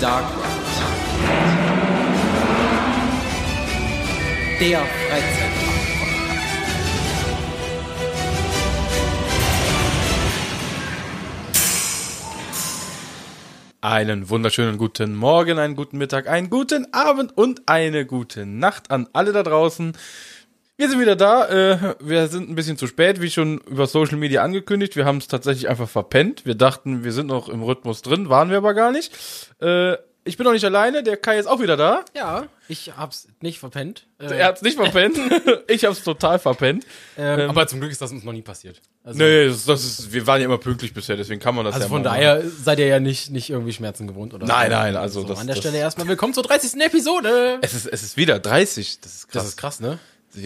Dark Ride. Der Freizeitpark. Einen wunderschönen guten Morgen, einen guten Mittag, einen guten Abend und eine gute Nacht an alle da draußen. Wir sind wieder da. Äh, wir sind ein bisschen zu spät, wie schon über Social Media angekündigt. Wir haben es tatsächlich einfach verpennt. Wir dachten, wir sind noch im Rhythmus drin, waren wir aber gar nicht. Äh, ich bin noch nicht alleine, der Kai ist auch wieder da. Ja, ich hab's nicht verpennt. Äh, Er hat's nicht verpennt. ich hab's total verpennt. ähm, aber zum Glück ist das uns noch nie passiert. Also, Nee, das, das ist, wir waren ja immer pünktlich bisher, deswegen kann man das also ja von daher seid ihr ja nicht, nicht irgendwie Schmerzen gewohnt, oder? Nein, nein, also so, das- An der das- Stelle erstmal willkommen zur 30. Episode. Es ist, es ist wieder 30. Das ist krass. Das ist krass, ne?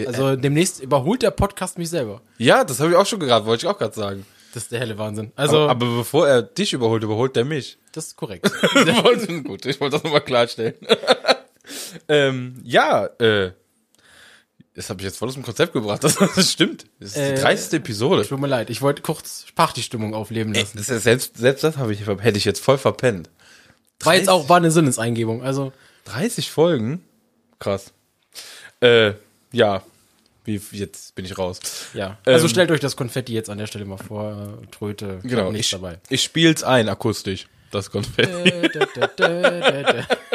Also demnächst überholt der Podcast mich selber. Ja, das habe ich auch schon gerade, wollte ich auch gerade sagen. Das ist der helle Wahnsinn. Also, aber, aber bevor er dich überholt, überholt er mich. das ist korrekt. Gut, ich wollte das nochmal klarstellen. ähm, ja, äh, das habe ich jetzt voll aus dem Konzept gebracht. Das, das stimmt. Das ist Äh, die 30. Episode. Tut mir leid, ich wollte kurz Partystimmung aufleben lassen. Das ist selbst, selbst das habe ich, hätte ich jetzt voll verpennt. War jetzt auch, war eine Sinneseingebung. Also, 30 Folgen? Krass. Äh, ja. Wie, jetzt bin ich raus. ja. Also Ähm, stellt euch das Konfetti jetzt an der Stelle mal vor. Tröte, Genau, nichts ich, dabei. ich spiel's ein, akustisch. Das Konfetti.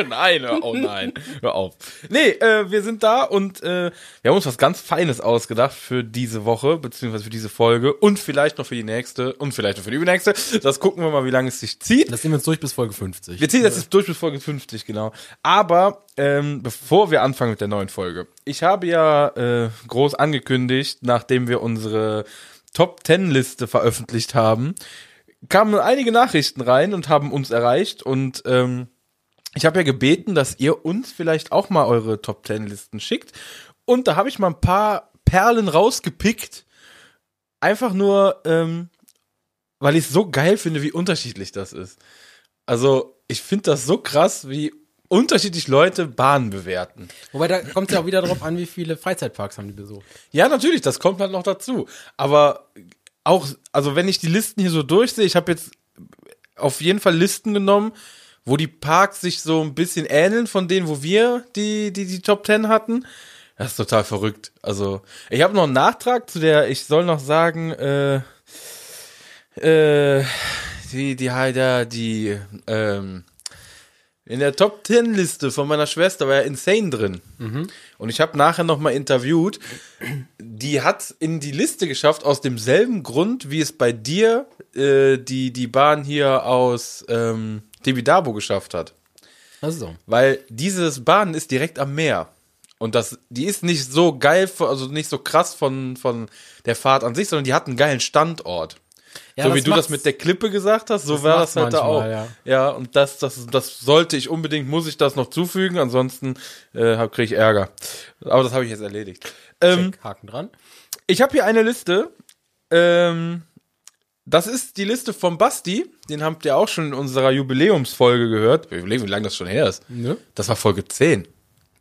Nein, hör- oh nein, hör auf. Nee, äh, wir sind da und äh, wir haben uns was ganz Feines ausgedacht für diese Woche, beziehungsweise für diese Folge und vielleicht noch für die nächste und vielleicht noch für die übernächste. Das gucken wir mal, wie lange es sich zieht. Das nehmen wir uns durch bis Folge 50. Wir ziehen das jetzt durch bis Folge 50, genau. Aber ähm, bevor wir anfangen mit der neuen Folge, ich habe ja äh, groß angekündigt, nachdem wir unsere Top 10 Liste veröffentlicht haben, kamen einige Nachrichten rein und haben uns erreicht und ähm, ich habe ja gebeten, dass ihr uns vielleicht auch mal eure Top 10 Listen schickt und da habe ich mal ein paar Perlen rausgepickt, einfach nur ähm, weil ich es so geil finde, wie unterschiedlich das ist. Also, ich finde das so krass, wie unterschiedlich Leute Bahnen bewerten. Wobei da kommt es ja auch wieder darauf an, wie viele Freizeitparks haben die besucht. Ja, natürlich, das kommt halt noch dazu. Aber auch, also wenn ich die Listen hier so durchsehe, ich habe jetzt auf jeden Fall Listen genommen, wo die Parks sich so ein bisschen ähneln von denen, wo wir die, die, die Top 10 hatten. Das ist total verrückt. Also, ich habe noch einen Nachtrag zu der, ich soll noch sagen, äh, äh, die, die, die, die, ähm, in der Top 10 Liste von meiner Schwester war ja Insane drin. Und ich habe nachher noch mal interviewt. Die hat in die Liste geschafft aus demselben Grund, wie es bei dir äh, die die Bahn hier aus ähm, Tibidabo geschafft hat. Also, Weil dieses Bahn ist direkt am Meer. Und das, die ist nicht so geil, also nicht so krass von, von der Fahrt an sich, sondern die hat einen geilen Standort. Ja, so wie du das mit der Klippe gesagt hast, so das war das halt da auch. manchmal, Ja. und das, das, das sollte ich unbedingt, muss ich das noch zufügen, ansonsten äh, kriege ich Ärger. Aber das habe ich jetzt erledigt. Ähm, check, Haken dran. ich habe hier eine Liste. Ähm, das ist die Liste von Basti. Den habt ihr auch schon in unserer Jubiläumsfolge gehört. Ich überlege, wie lange das schon her ist. Ne? Das war Folge 10.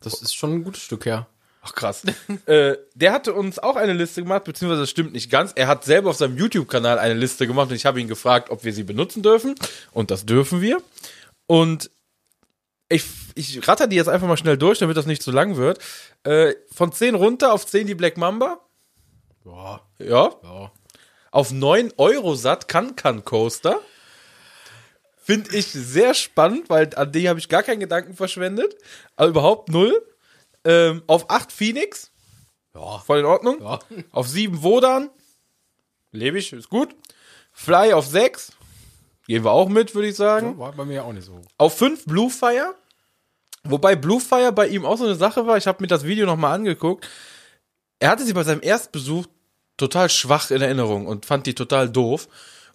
Das ist schon ein gutes Stück her. Ach krass. äh, der hatte uns auch eine Liste gemacht, beziehungsweise das stimmt nicht ganz. Er hat selber auf seinem YouTube-Kanal eine Liste gemacht und ich habe ihn gefragt, ob wir sie benutzen dürfen. Und das dürfen wir. Und ich, ich ratter die jetzt einfach mal schnell durch, damit das nicht zu lang wird. Äh, von 10 runter auf 10 die Black Mamba. Ja, Ja. ja. Auf 9 Euro satt Can-Can Coaster. Finde ich sehr spannend, weil an die habe ich gar keinen Gedanken verschwendet. Aber überhaupt null. Ähm, auf 8 Phoenix. Ja. Voll in Ordnung. Ja. Auf 7 Wodan. Lebe ich, ist gut. Fly auf 6. Gehen wir auch mit, würde ich sagen. War bei mir auch nicht so hoch. Auf 5 Bluefire. Wobei Bluefire bei ihm auch so eine Sache war. Ich habe mir das Video nochmal angeguckt. Er hatte sie bei seinem Erstbesuch total schwach in Erinnerung und fand die total doof.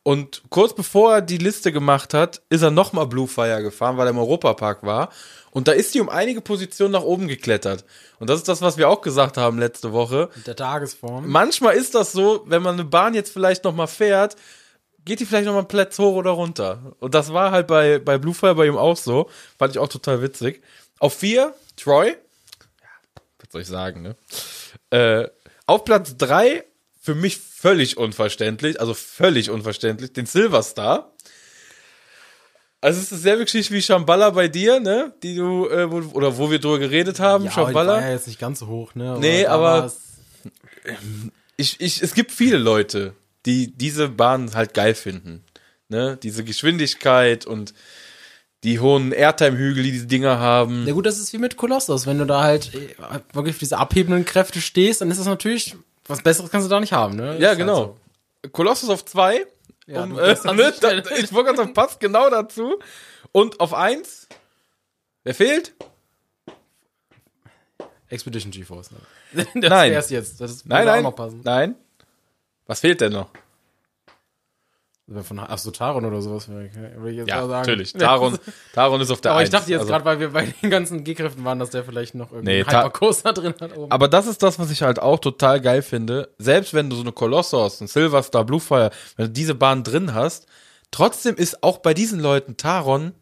Und kurz bevor er die Liste gemacht hat, ist er nochmal Bluefire gefahren, weil er im Europapark war. Und da ist sie um einige Positionen nach oben geklettert. Und das ist das, was wir auch gesagt haben letzte Woche. Mit der Tagesform. Manchmal ist das so, wenn man eine Bahn jetzt vielleicht nochmal fährt, geht die vielleicht nochmal einen Platz hoch oder runter. Und das war halt bei, bei Bluefire bei ihm auch so. Fand ich auch total witzig. Auf vier, Troy. Ja, was soll ich sagen, ne? Äh, auf Platz drei, für mich völlig unverständlich, also völlig unverständlich, den Silver Star. Also es ist dieselbe Geschichte wie Shambhala bei dir, ne? Die du, äh, wo, oder wo wir drüber geredet haben, Ja, aber Shambhala. ja jetzt nicht ganz so hoch, ne? Nee, da aber- ich, ich, es gibt viele Leute, die diese Bahn halt geil finden. Ne? Diese Geschwindigkeit und die hohen Airtime-Hügel, die diese Dinger haben. Ja gut, das ist wie mit Kolossus. Wenn du da halt äh, wirklich auf diese abhebenden Kräfte stehst, dann ist das natürlich, was Besseres kannst du da nicht haben, ne? Ja, Ist genau. Colossus auf zwei. Ja, um, äh, ne, da, ich wollte gerade sagen, passt genau dazu. Und auf eins. Wer fehlt? So. Expedition GeForce, ne? Das Nein. wär's jetzt. Das Nein, nein. noch passen. Nein. Was fehlt denn noch? Von, ach so, Taron oder sowas würde ich, würde ich jetzt Ja, natürlich. Taron, Taron ist auf der Aber ich dachte jetzt Also- gerade, weil wir bei den ganzen G-Kräften waren, dass der vielleicht noch irgendwie Nee, Hypercoaster drin hat. Oben. Aber das ist das, was ich halt auch total geil finde. Selbst wenn du so eine Colossus, ein Silverstar, Bluefire, wenn du diese Bahn drin hast, trotzdem ist auch bei diesen Leuten Taron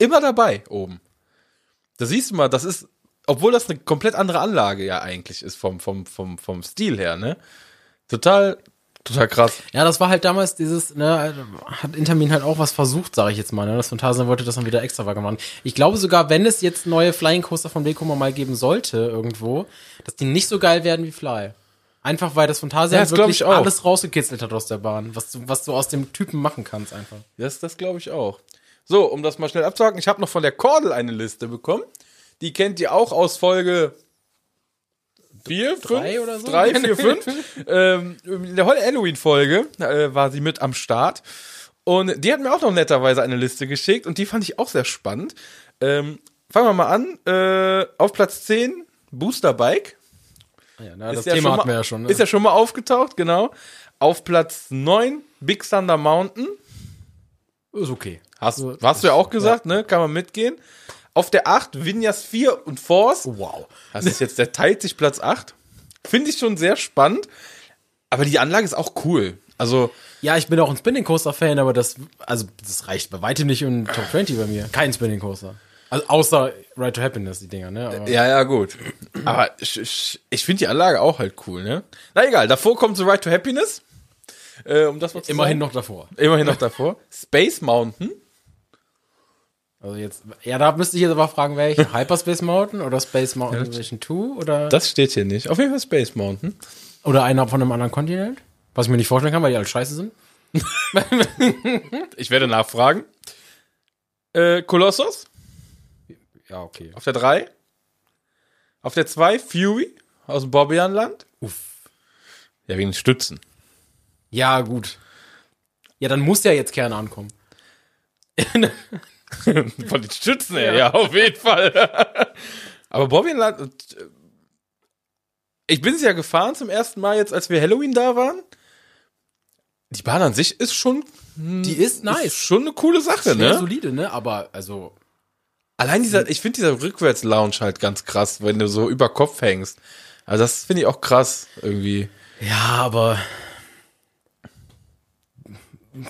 immer dabei oben. Da siehst du mal, das ist, obwohl das eine komplett andere Anlage ja eigentlich ist vom, vom, vom, vom Stil her, ne? Total, total krass. Ja, das war halt damals dieses, ne, hat Intermin halt auch was versucht, sage ich jetzt mal, ne, das Phantasien wollte das dann wieder extra machen. Ich glaube sogar, wenn es jetzt neue Flying Coaster von Vekoma mal geben sollte, irgendwo, dass die nicht so geil werden wie Fly. Einfach weil das Phantasian Ja, wirklich alles rausgekitzelt hat aus der Bahn, was du, was du aus dem Typen machen kannst einfach. Das, das glaube ich auch. So, um das mal schnell abzuhaken, ich habe noch von der Kordel eine Liste bekommen. Die kennt ihr auch aus Folge 4, 5, Drei oder so? 3, 4, 5. ähm, in der Halloween-Folge äh, war sie mit am Start. Und die hat mir auch noch netterweise eine Liste geschickt und die fand ich auch sehr spannend. Ähm, fangen wir mal an. Äh, auf Platz 10, Booster Bike. Ja, na, Ist das Thema schon hatten mal, wir ja schon. Ne? Ist ja schon mal aufgetaucht, genau. Auf Platz 9, Big Thunder Mountain. ist okay. Hast, hast du ja auch gesagt, ne? Kann man mitgehen. Auf der 8 Vinyas 4 und Force. Wow. Das ist jetzt, der teilt sich Platz 8. Finde ich schon sehr spannend. Aber die Anlage ist auch cool. Also, Ja, ich bin auch ein Spinning Coaster Fan, aber das, also, das reicht bei weitem nicht in Top 20 bei mir. Kein Spinning Coaster. Also, außer Ride to Happiness, die Dinger, ne? Aber ja, ja, gut. Aber ich, ich, finde die Anlage auch halt cool, ne? Na egal, davor kommt so Ride to Happiness. Äh, um das mal zu immerhin sagen. noch davor. Immerhin noch davor. Space Mountain. Also jetzt, ja, da müsste ich jetzt aber fragen, welche? Hyperspace Mountain oder Space Mountain Edition 2 oder, Das steht hier nicht. Auf jeden Fall Space Mountain. oder einer von einem anderen Kontinent? Was ich mir nicht vorstellen kann, weil die alle scheiße sind. Ich werde nachfragen. Äh, Colossus Ja, okay. auf der 3. Auf der 2 Fury aus dem Bobbianland. Uff. Ja, wegen Stützen. Ja, gut. Ja, dann muss ja jetzt Kerne ankommen. Von den Stützen her, ja, auf jeden Fall. Aber äh, ich bin es ja gefahren zum ersten Mal jetzt, als wir Halloween da waren. Die Bahn an sich ist schon, Die ist ist nice. schon eine coole Sache, Sehr ne? solide, ne? Aber, also, Allein dieser, ich finde dieser Rückwärts-Lounge halt ganz krass, wenn du so über Kopf hängst. Also das finde ich auch krass irgendwie. ja, aber,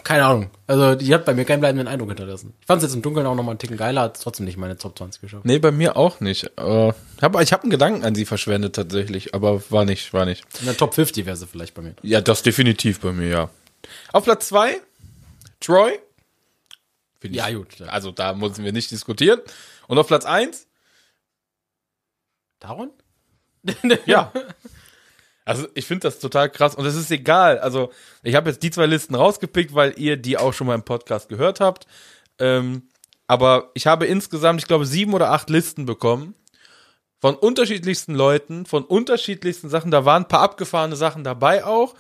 keine Ahnung. Also, die hat bei mir keinen bleibenden Eindruck hinterlassen. Ich fand es jetzt im Dunkeln auch noch mal einen Ticken geiler, hat trotzdem nicht meine Top 20 geschafft. Nee, bei mir auch nicht. Äh, hab, ich habe einen Gedanken an sie verschwendet tatsächlich, aber war nicht, war nicht. In der Top 50 wäre sie vielleicht bei mir. Ja, das definitiv bei mir, ja. Auf Platz zwei Troy. Find Ja, ich- gut, ja. Also da müssen wir nicht diskutieren. Und auf Platz eins Daron? ja. Also ich finde das total krass und es ist egal. Also ich habe jetzt die zwei Listen rausgepickt, weil ihr die auch schon mal im Podcast gehört habt. Ähm, aber ich habe insgesamt, ich glaube, sieben oder acht Listen bekommen von unterschiedlichsten Leuten, von unterschiedlichsten Sachen. Da waren ein paar abgefahrene Sachen dabei auch.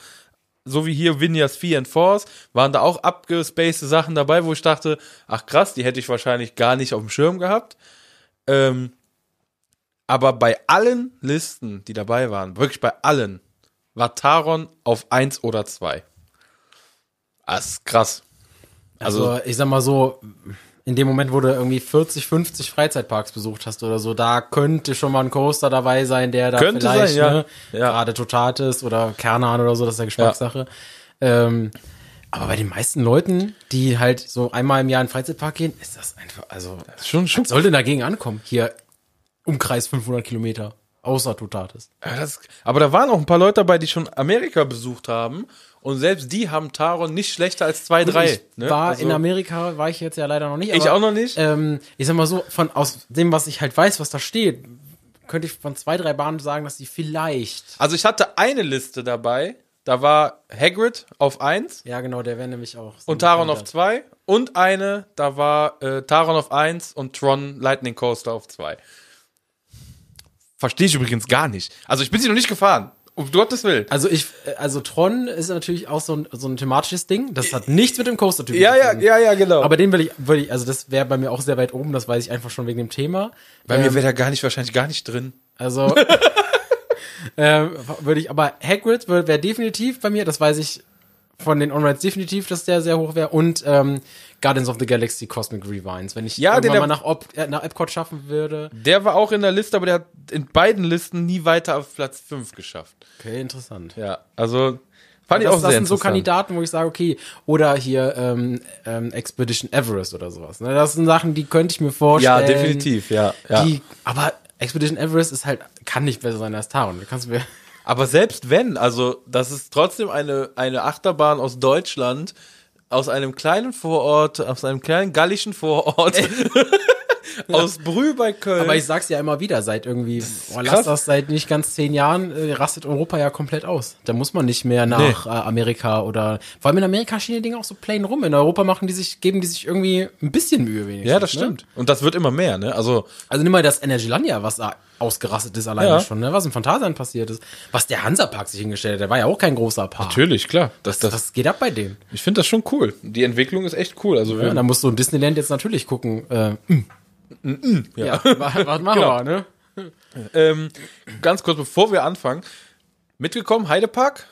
So wie hier Vinyas 4 and Force, waren da auch abgespacede Sachen dabei, wo ich dachte, ach krass, die hätte ich wahrscheinlich gar nicht auf dem Schirm gehabt. Ähm, aber bei allen Listen, die dabei waren, wirklich bei allen, war Taron auf 1 oder 2. Das ist krass. Also, Also, ich sag mal so, in dem Moment, wo du irgendwie 40, 50 Freizeitparks besucht hast oder so, da könnte schon mal ein Coaster dabei sein, der da Könnte vielleicht, sein, ja. ne, Ja. gerade Totatis oder Kernan oder so, das ist ja Geschmackssache. Ähm, aber bei den meisten Leuten, die halt so einmal im Jahr in den Freizeitpark gehen, ist das einfach, also, schon, schon was soll denn dagegen ankommen? Hier, Umkreis 500 Kilometer. Außer du tatest. Ja, das, aber da waren auch ein paar Leute dabei, die schon Amerika besucht haben. Und selbst die haben Taron nicht schlechter als 2-3. Ich ne? war Also, in Amerika, war ich jetzt ja leider noch nicht. Ich aber, auch noch nicht. Ähm, ich sag mal so, von aus dem, was ich halt weiß, was da steht, könnte ich von zwei, drei Bahnen sagen, dass die vielleicht. Also ich hatte eine Liste dabei. Da war Hagrid auf 1 Ja, genau, der wäre nämlich auch. so und Taron auf. 2. Und eine, da war äh, Taron auf 1 und Tron Lightning Coaster auf 2. Verstehe ich übrigens gar nicht. Also ich bin sie noch nicht gefahren. Um Gottes Willen. Also ich, äh, also Tron ist natürlich auch so ein, so ein thematisches Ding. Das hat nichts mit dem Coaster-Typ Ja, zu ja, tun. ja, ja, genau. Aber den will ich, will ich, also das wäre bei mir auch sehr weit oben, das weiß ich einfach schon wegen dem Thema. bei mir Ähm, wäre da gar nicht, wahrscheinlich gar nicht drin. Also ähm, würde ich, aber Hagrid wäre wär definitiv bei mir, das weiß ich von den On-Rides definitiv, dass der sehr hoch wäre. Und ähm, Guardians of the Galaxy Cosmic Rewinds, wenn ich Ja, irgendwann den- mal nach, Op äh, nach Epcot schaffen würde. Der war auch in der Liste, aber der hat in beiden Listen nie weiter auf Platz 5 geschafft. Okay, interessant. Ja, also fand ich Das, auch das sehr sind so. Kandidaten, wo ich sage, okay, oder hier ähm, ähm, Expedition Everest oder sowas. Ne? Das sind Sachen, die könnte ich mir Ja, vorstellen. definitiv, ja. ja. Die, aber Expedition Everest ist halt, kann nicht besser sein als Taron. Da kannst du mir. Aber selbst wenn, also das ist trotzdem eine, eine Achterbahn aus Deutschland, aus einem kleinen Vorort, aus einem kleinen gallischen Vorort, aus Brühl bei Köln. Aber ich sag's ja immer wieder, seit irgendwie, boah, lass das seit nicht ganz zehn Jahren, äh, rastet Europa ja komplett aus. Da muss man nicht mehr nach äh, Amerika oder, vor allem in Amerika stehen die Dinge auch so plain rum. In Europa machen die sich, geben die sich irgendwie ein bisschen Mühe wenigstens. ja, das Ne? stimmt. Und das wird immer mehr, ne? Also, Also nimm mal das Energylandia, was da ausgerastet ist alleine Ja. schon, ne? was im Phantasialand passiert ist. Was der Hansapark sich hingestellt hat, der war ja auch kein großer Park. natürlich, klar. Das, das, Was geht ab bei denen? ich finde das schon cool. Die Entwicklung ist echt cool. Also, Ja, da musst du in Disneyland jetzt natürlich gucken. Äh, ja, wa- was machen Genau. wir, ne? ähm, ganz kurz, bevor wir anfangen, mitgekommen, Heidepark,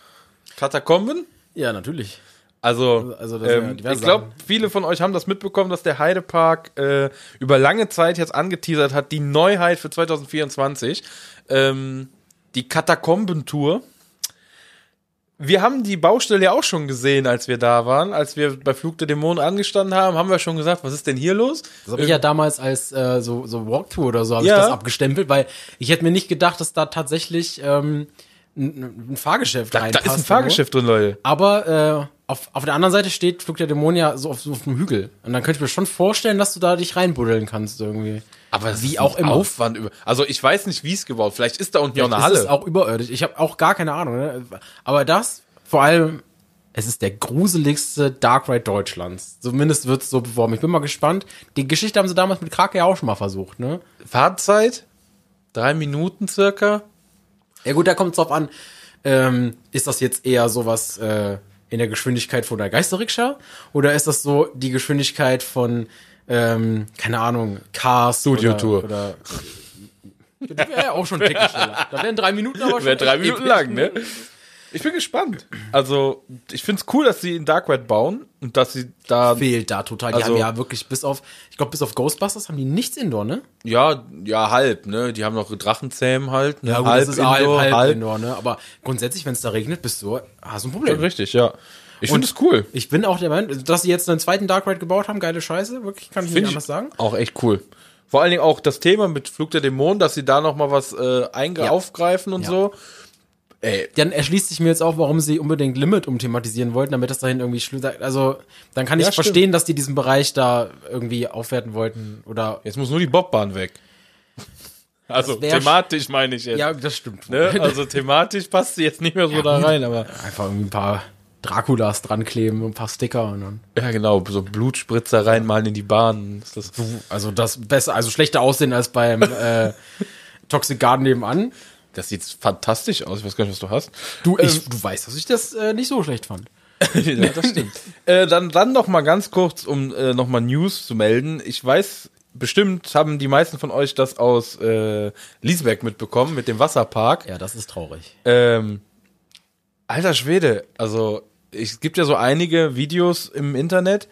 Katakomben. Ja, natürlich. Also, Also, ja ähm, diverse ich glaube, viele von euch haben das mitbekommen, dass der Heidepark äh, über lange Zeit jetzt angeteasert hat, die Neuheit für 2024, ähm, die Katakombentour. Wir haben die Baustelle ja auch schon gesehen, als wir da waren, als wir bei Flug der Dämonen angestanden haben, haben wir schon gesagt, was ist denn hier los? Das habe ich ja damals als äh, so, so Walkthrough oder so hab Ja. ich das abgestempelt, weil ich hätte mir nicht gedacht, dass da tatsächlich ähm, ein, ein Fahrgeschäft Da, da reinpasst. ist ein Fahrgeschäft drin, Leute. Aber äh, auf, auf der anderen Seite steht Flug der Dämonen ja so auf, so auf einem Hügel. Und dann könnte ich mir schon vorstellen, dass du da dich reinbuddeln kannst irgendwie. Aber wie ist auch immer. Aufwand über. Also ich weiß nicht, wie es gebaut. Vielleicht ist da unten ja auch eine ist Halle. es auch überirdisch. Ich habe auch gar keine Ahnung. Ne? Aber das, vor allem, es ist der gruseligste Dark Ride Deutschlands. Zumindest wird es so beworben. Ich bin mal gespannt. Die Geschichte haben sie damals mit Krake ja auch schon mal versucht, ne? Fahrzeit drei Minuten circa. Ja gut, da kommt es drauf an, ähm, ist das jetzt eher sowas äh, in der Geschwindigkeit von der Geisterrikscha oder ist das so die Geschwindigkeit von, ähm, keine Ahnung, Cars Studio Tour. Oder, oder das wäre ja auch schon ein Ticken schneller. Da wären drei Minuten aber schon Wäre drei Minuten lang, ne? Ich bin gespannt. Also, ich find's cool, dass sie in Dark Ride bauen und dass sie da, Fehlt da total. Die Also- haben ja wirklich bis auf, ich glaube bis auf Ghostbusters haben die nichts Indoor, ne? ja, ja, halb, ne? Die haben noch Drachenzähmen halt, ne? das ist halb, halb, Indoor, ne? Aber grundsätzlich, wenn es da regnet, bist du, hast du ein Problem. Richtig, ja. Ich finde es cool. Ich bin auch der Meinung, dass sie jetzt einen zweiten Dark Ride gebaut haben, geile Scheiße, wirklich, kann ich nicht Finde anders sagen. Auch echt cool. Vor allen Dingen auch das Thema mit Flug der Dämonen, dass sie da noch mal was äh, Ja. aufgreifen und Ja. so. Ey, Dann erschließt sich mir jetzt auch, warum sie unbedingt Limit umthematisieren wollten, damit das dahin irgendwie schlü- Also, dann kann ich Ja, stimmt. verstehen, dass die diesen Bereich da irgendwie aufwerten wollten oder. jetzt muss nur die Bobbahn weg. Also thematisch meine ich jetzt. Ja, das stimmt. Ne? Also thematisch passt sie jetzt nicht mehr so da rein, aber Einfach irgendwie ein paar Draculas dran kleben, ein paar Sticker und dann. ja genau, so Blutspritzer reinmalen in die Bahn. Ist das Also das besser, also schlechter aussehen als beim äh, Toxic Garden nebenan. Das sieht fantastisch aus. Ich weiß gar nicht, was du hast. Du, ich, du weißt, dass ich das äh, nicht so schlecht fand. ja, das stimmt. äh, dann, dann noch mal ganz kurz, um äh, noch mal News zu melden. Ich weiß, bestimmt haben die meisten von euch das aus äh, Liesberg mitbekommen mit dem Wasserpark. Ja, das ist traurig. Ähm, alter Schwede, also es gibt ja so einige Videos im Internet,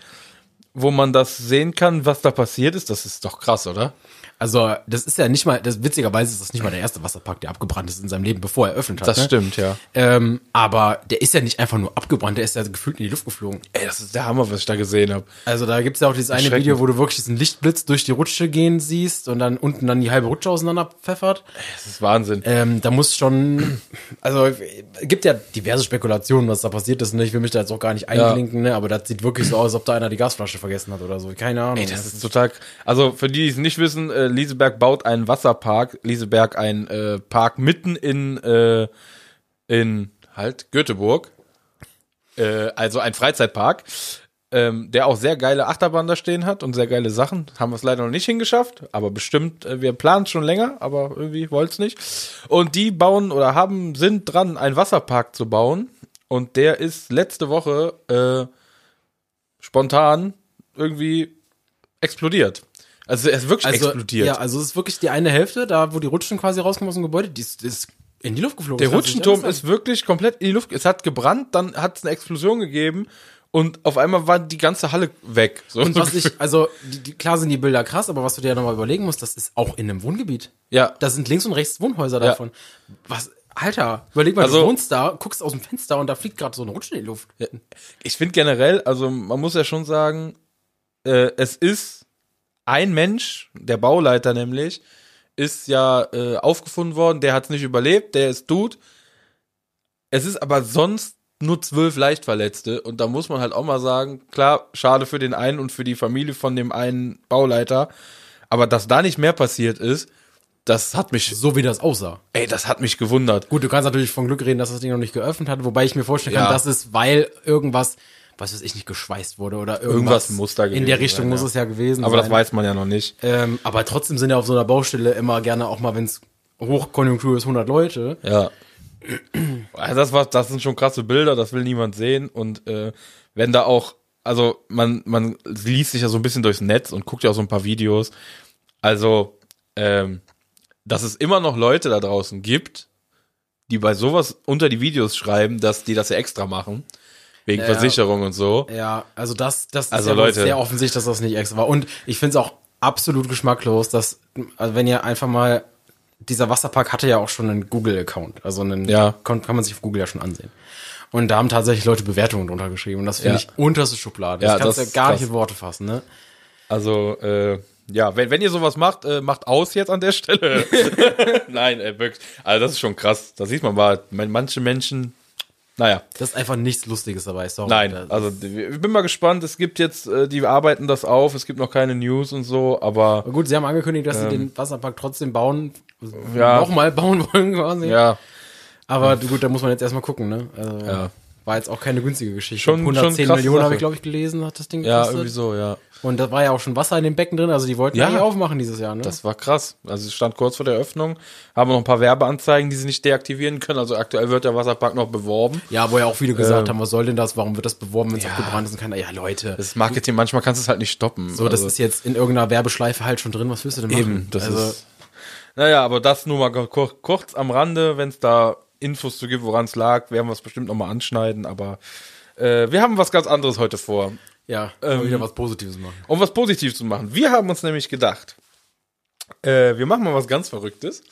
wo man das sehen kann, was da passiert ist, das ist doch krass, oder? Also, das ist ja nicht mal, das, witzigerweise ist das nicht mal der erste Wasserpark, der abgebrannt ist in seinem Leben, bevor er eröffnet hat. Das ne? stimmt, ja. Ähm, aber der ist ja nicht einfach nur abgebrannt, der ist ja gefühlt in die Luft geflogen. Ey, das ist der Hammer, was ich da gesehen habe. Also da gibt's ja auch dieses eine. Video, wo du wirklich diesen Lichtblitz durch die Rutsche gehen siehst und dann unten dann die halbe Rutsche auseinander pfeffert. Das ist Wahnsinn. Ähm, da muss schon, also gibt ja diverse Spekulationen, was da passiert ist. Ne? Ich will mich da jetzt auch gar nicht einklinken, ne? aber das sieht wirklich so aus, als ob da einer die Gasflasche vergessen hat oder so. Keine Ahnung. Ey, das ist total. Also für die, die es nicht wissen, äh, Lieseberg baut einen Wasserpark. Lieseberg ein äh, Park mitten in äh, in halt Göteborg. Äh, also ein Freizeitpark, ähm, der auch sehr geile Achterbahnen da stehen hat und sehr geile Sachen. Haben wir es leider noch nicht hingeschafft, aber bestimmt. Äh, wir planen schon länger, aber irgendwie wollt's nicht. Und die bauen oder haben sind dran, einen Wasserpark zu bauen. Und der ist letzte Woche äh, spontan irgendwie explodiert. Also er ist wirklich also, explodiert. Ja, also es ist wirklich die eine Hälfte, da wo die Rutschen quasi rauskommen aus dem Gebäude, die ist, die ist in die Luft geflogen. Der Rutschenturm ist wirklich komplett in die Luft. Es hat gebrannt, dann hat es eine Explosion gegeben und auf einmal war die ganze Halle weg. So. Und was ich, also die, die, klar sind die Bilder krass, aber was du dir ja nochmal überlegen musst, das ist auch in einem Wohngebiet. ja, Da sind links und rechts Wohnhäuser Ja. davon. Was, Alter, überleg mal, Also- du wohnst da, guckst aus dem Fenster und da fliegt gerade so ein Rutsch in die Luft. ich finde generell, also man muss ja schon sagen, äh, es ist ein Mensch, der Bauleiter nämlich, ist ja äh, aufgefunden worden, der hat es nicht überlebt, der ist Dude. Es ist aber sonst nur zwölf Leichtverletzte und da muss man halt auch mal sagen, klar, schade für den einen und für die Familie von dem einen Bauleiter, aber dass da nicht mehr passiert ist, das hat mich, So wie das aussah. ey, das hat mich gewundert. Gut, du kannst natürlich von Glück reden, dass das Ding noch nicht geöffnet hat, wobei ich mir vorstellen kann, Ja. dass es, weil irgendwas, was weiß ich, nicht geschweißt wurde oder irgendwas, Irgendwas muss da In gewesen der Richtung sein, muss ja. es ja gewesen Aber das sein. weiß man ja noch nicht. Ähm, aber trotzdem sind ja auf so einer Baustelle immer gerne auch mal, wenn es Hochkonjunktur ist, 100 Leute. Ja. Also das war, das sind schon krasse Bilder, das will niemand sehen. Und äh, wenn da auch, also man, man liest sich ja so ein bisschen durchs Netz und guckt ja auch so ein paar Videos. Also, ähm, dass es immer noch Leute da draußen gibt, die bei sowas unter die Videos schreiben, dass die das ja extra machen. Wegen Ja. Versicherung und so. Ja, also das, das Also ist ja Leute. sehr offensichtlich, dass das nicht extra war. Und ich finde es auch absolut geschmacklos, dass, also wenn ihr einfach mal, dieser Wasserpark hatte ja auch schon einen Google-Account. Also einen, Ja. kann, kann man sich auf Google ja schon ansehen. Und da haben tatsächlich Leute Bewertungen drunter geschrieben. Und das finde Ja. ich unterste Schublade. Ja, das kannst du ja gar krass. nicht in Worte fassen, ne? Also, äh, ja, wenn, wenn ihr sowas macht, äh, macht aus jetzt an der Stelle. Nein, äh, wirklich. Also das ist schon krass. Da sieht man mal, man- manche Menschen, naja, Das ist einfach nichts Lustiges dabei, sorry. nein. Also ich bin mal gespannt. Es gibt jetzt, äh, die arbeiten das auf. Es gibt noch keine News und so, aber Aber gut, sie haben angekündigt, dass sie den Wasserpark trotzdem bauen, Ähm. Ja. nochmal bauen wollen quasi. ja, Aber gut, da muss man jetzt erstmal gucken, ne? Also, Ja. War jetzt auch keine günstige Geschichte. Schon- 110 schon Millionen habe ich, glaube ich, gelesen, hat das Ding ja, gekostet. irgendwie so, ja. Und da war ja auch schon Wasser in dem Becken drin, also die wollten Ja. ja eigentlich aufmachen dieses Jahr, ne? Das war krass. Also es stand kurz vor der Öffnung. Haben noch ein paar Werbeanzeigen, die sie nicht deaktivieren können. Also aktuell wird der Wasserpark noch beworben. ja, wo ja auch viele gesagt Ähm. haben, was soll denn das? Warum wird das beworben, wenn es abgebrannt ist? Und keiner, ja, Leute. Das Marketing, manchmal kannst du es halt nicht stoppen. so, das Also- ist jetzt in irgendeiner Werbeschleife halt schon drin. Was willst du denn machen? Eben, das also, ist. Naja, aber das nur mal kur kurz am Rande, wenn es da Infos zu gibt, woran es lag, werden wir es bestimmt nochmal anschneiden, aber äh, wir haben was ganz anderes heute vor. Ja, Ähm. wieder was Positives machen. Um was positiv zu machen. Wir haben uns nämlich gedacht, äh, wir machen mal was ganz Verrücktes.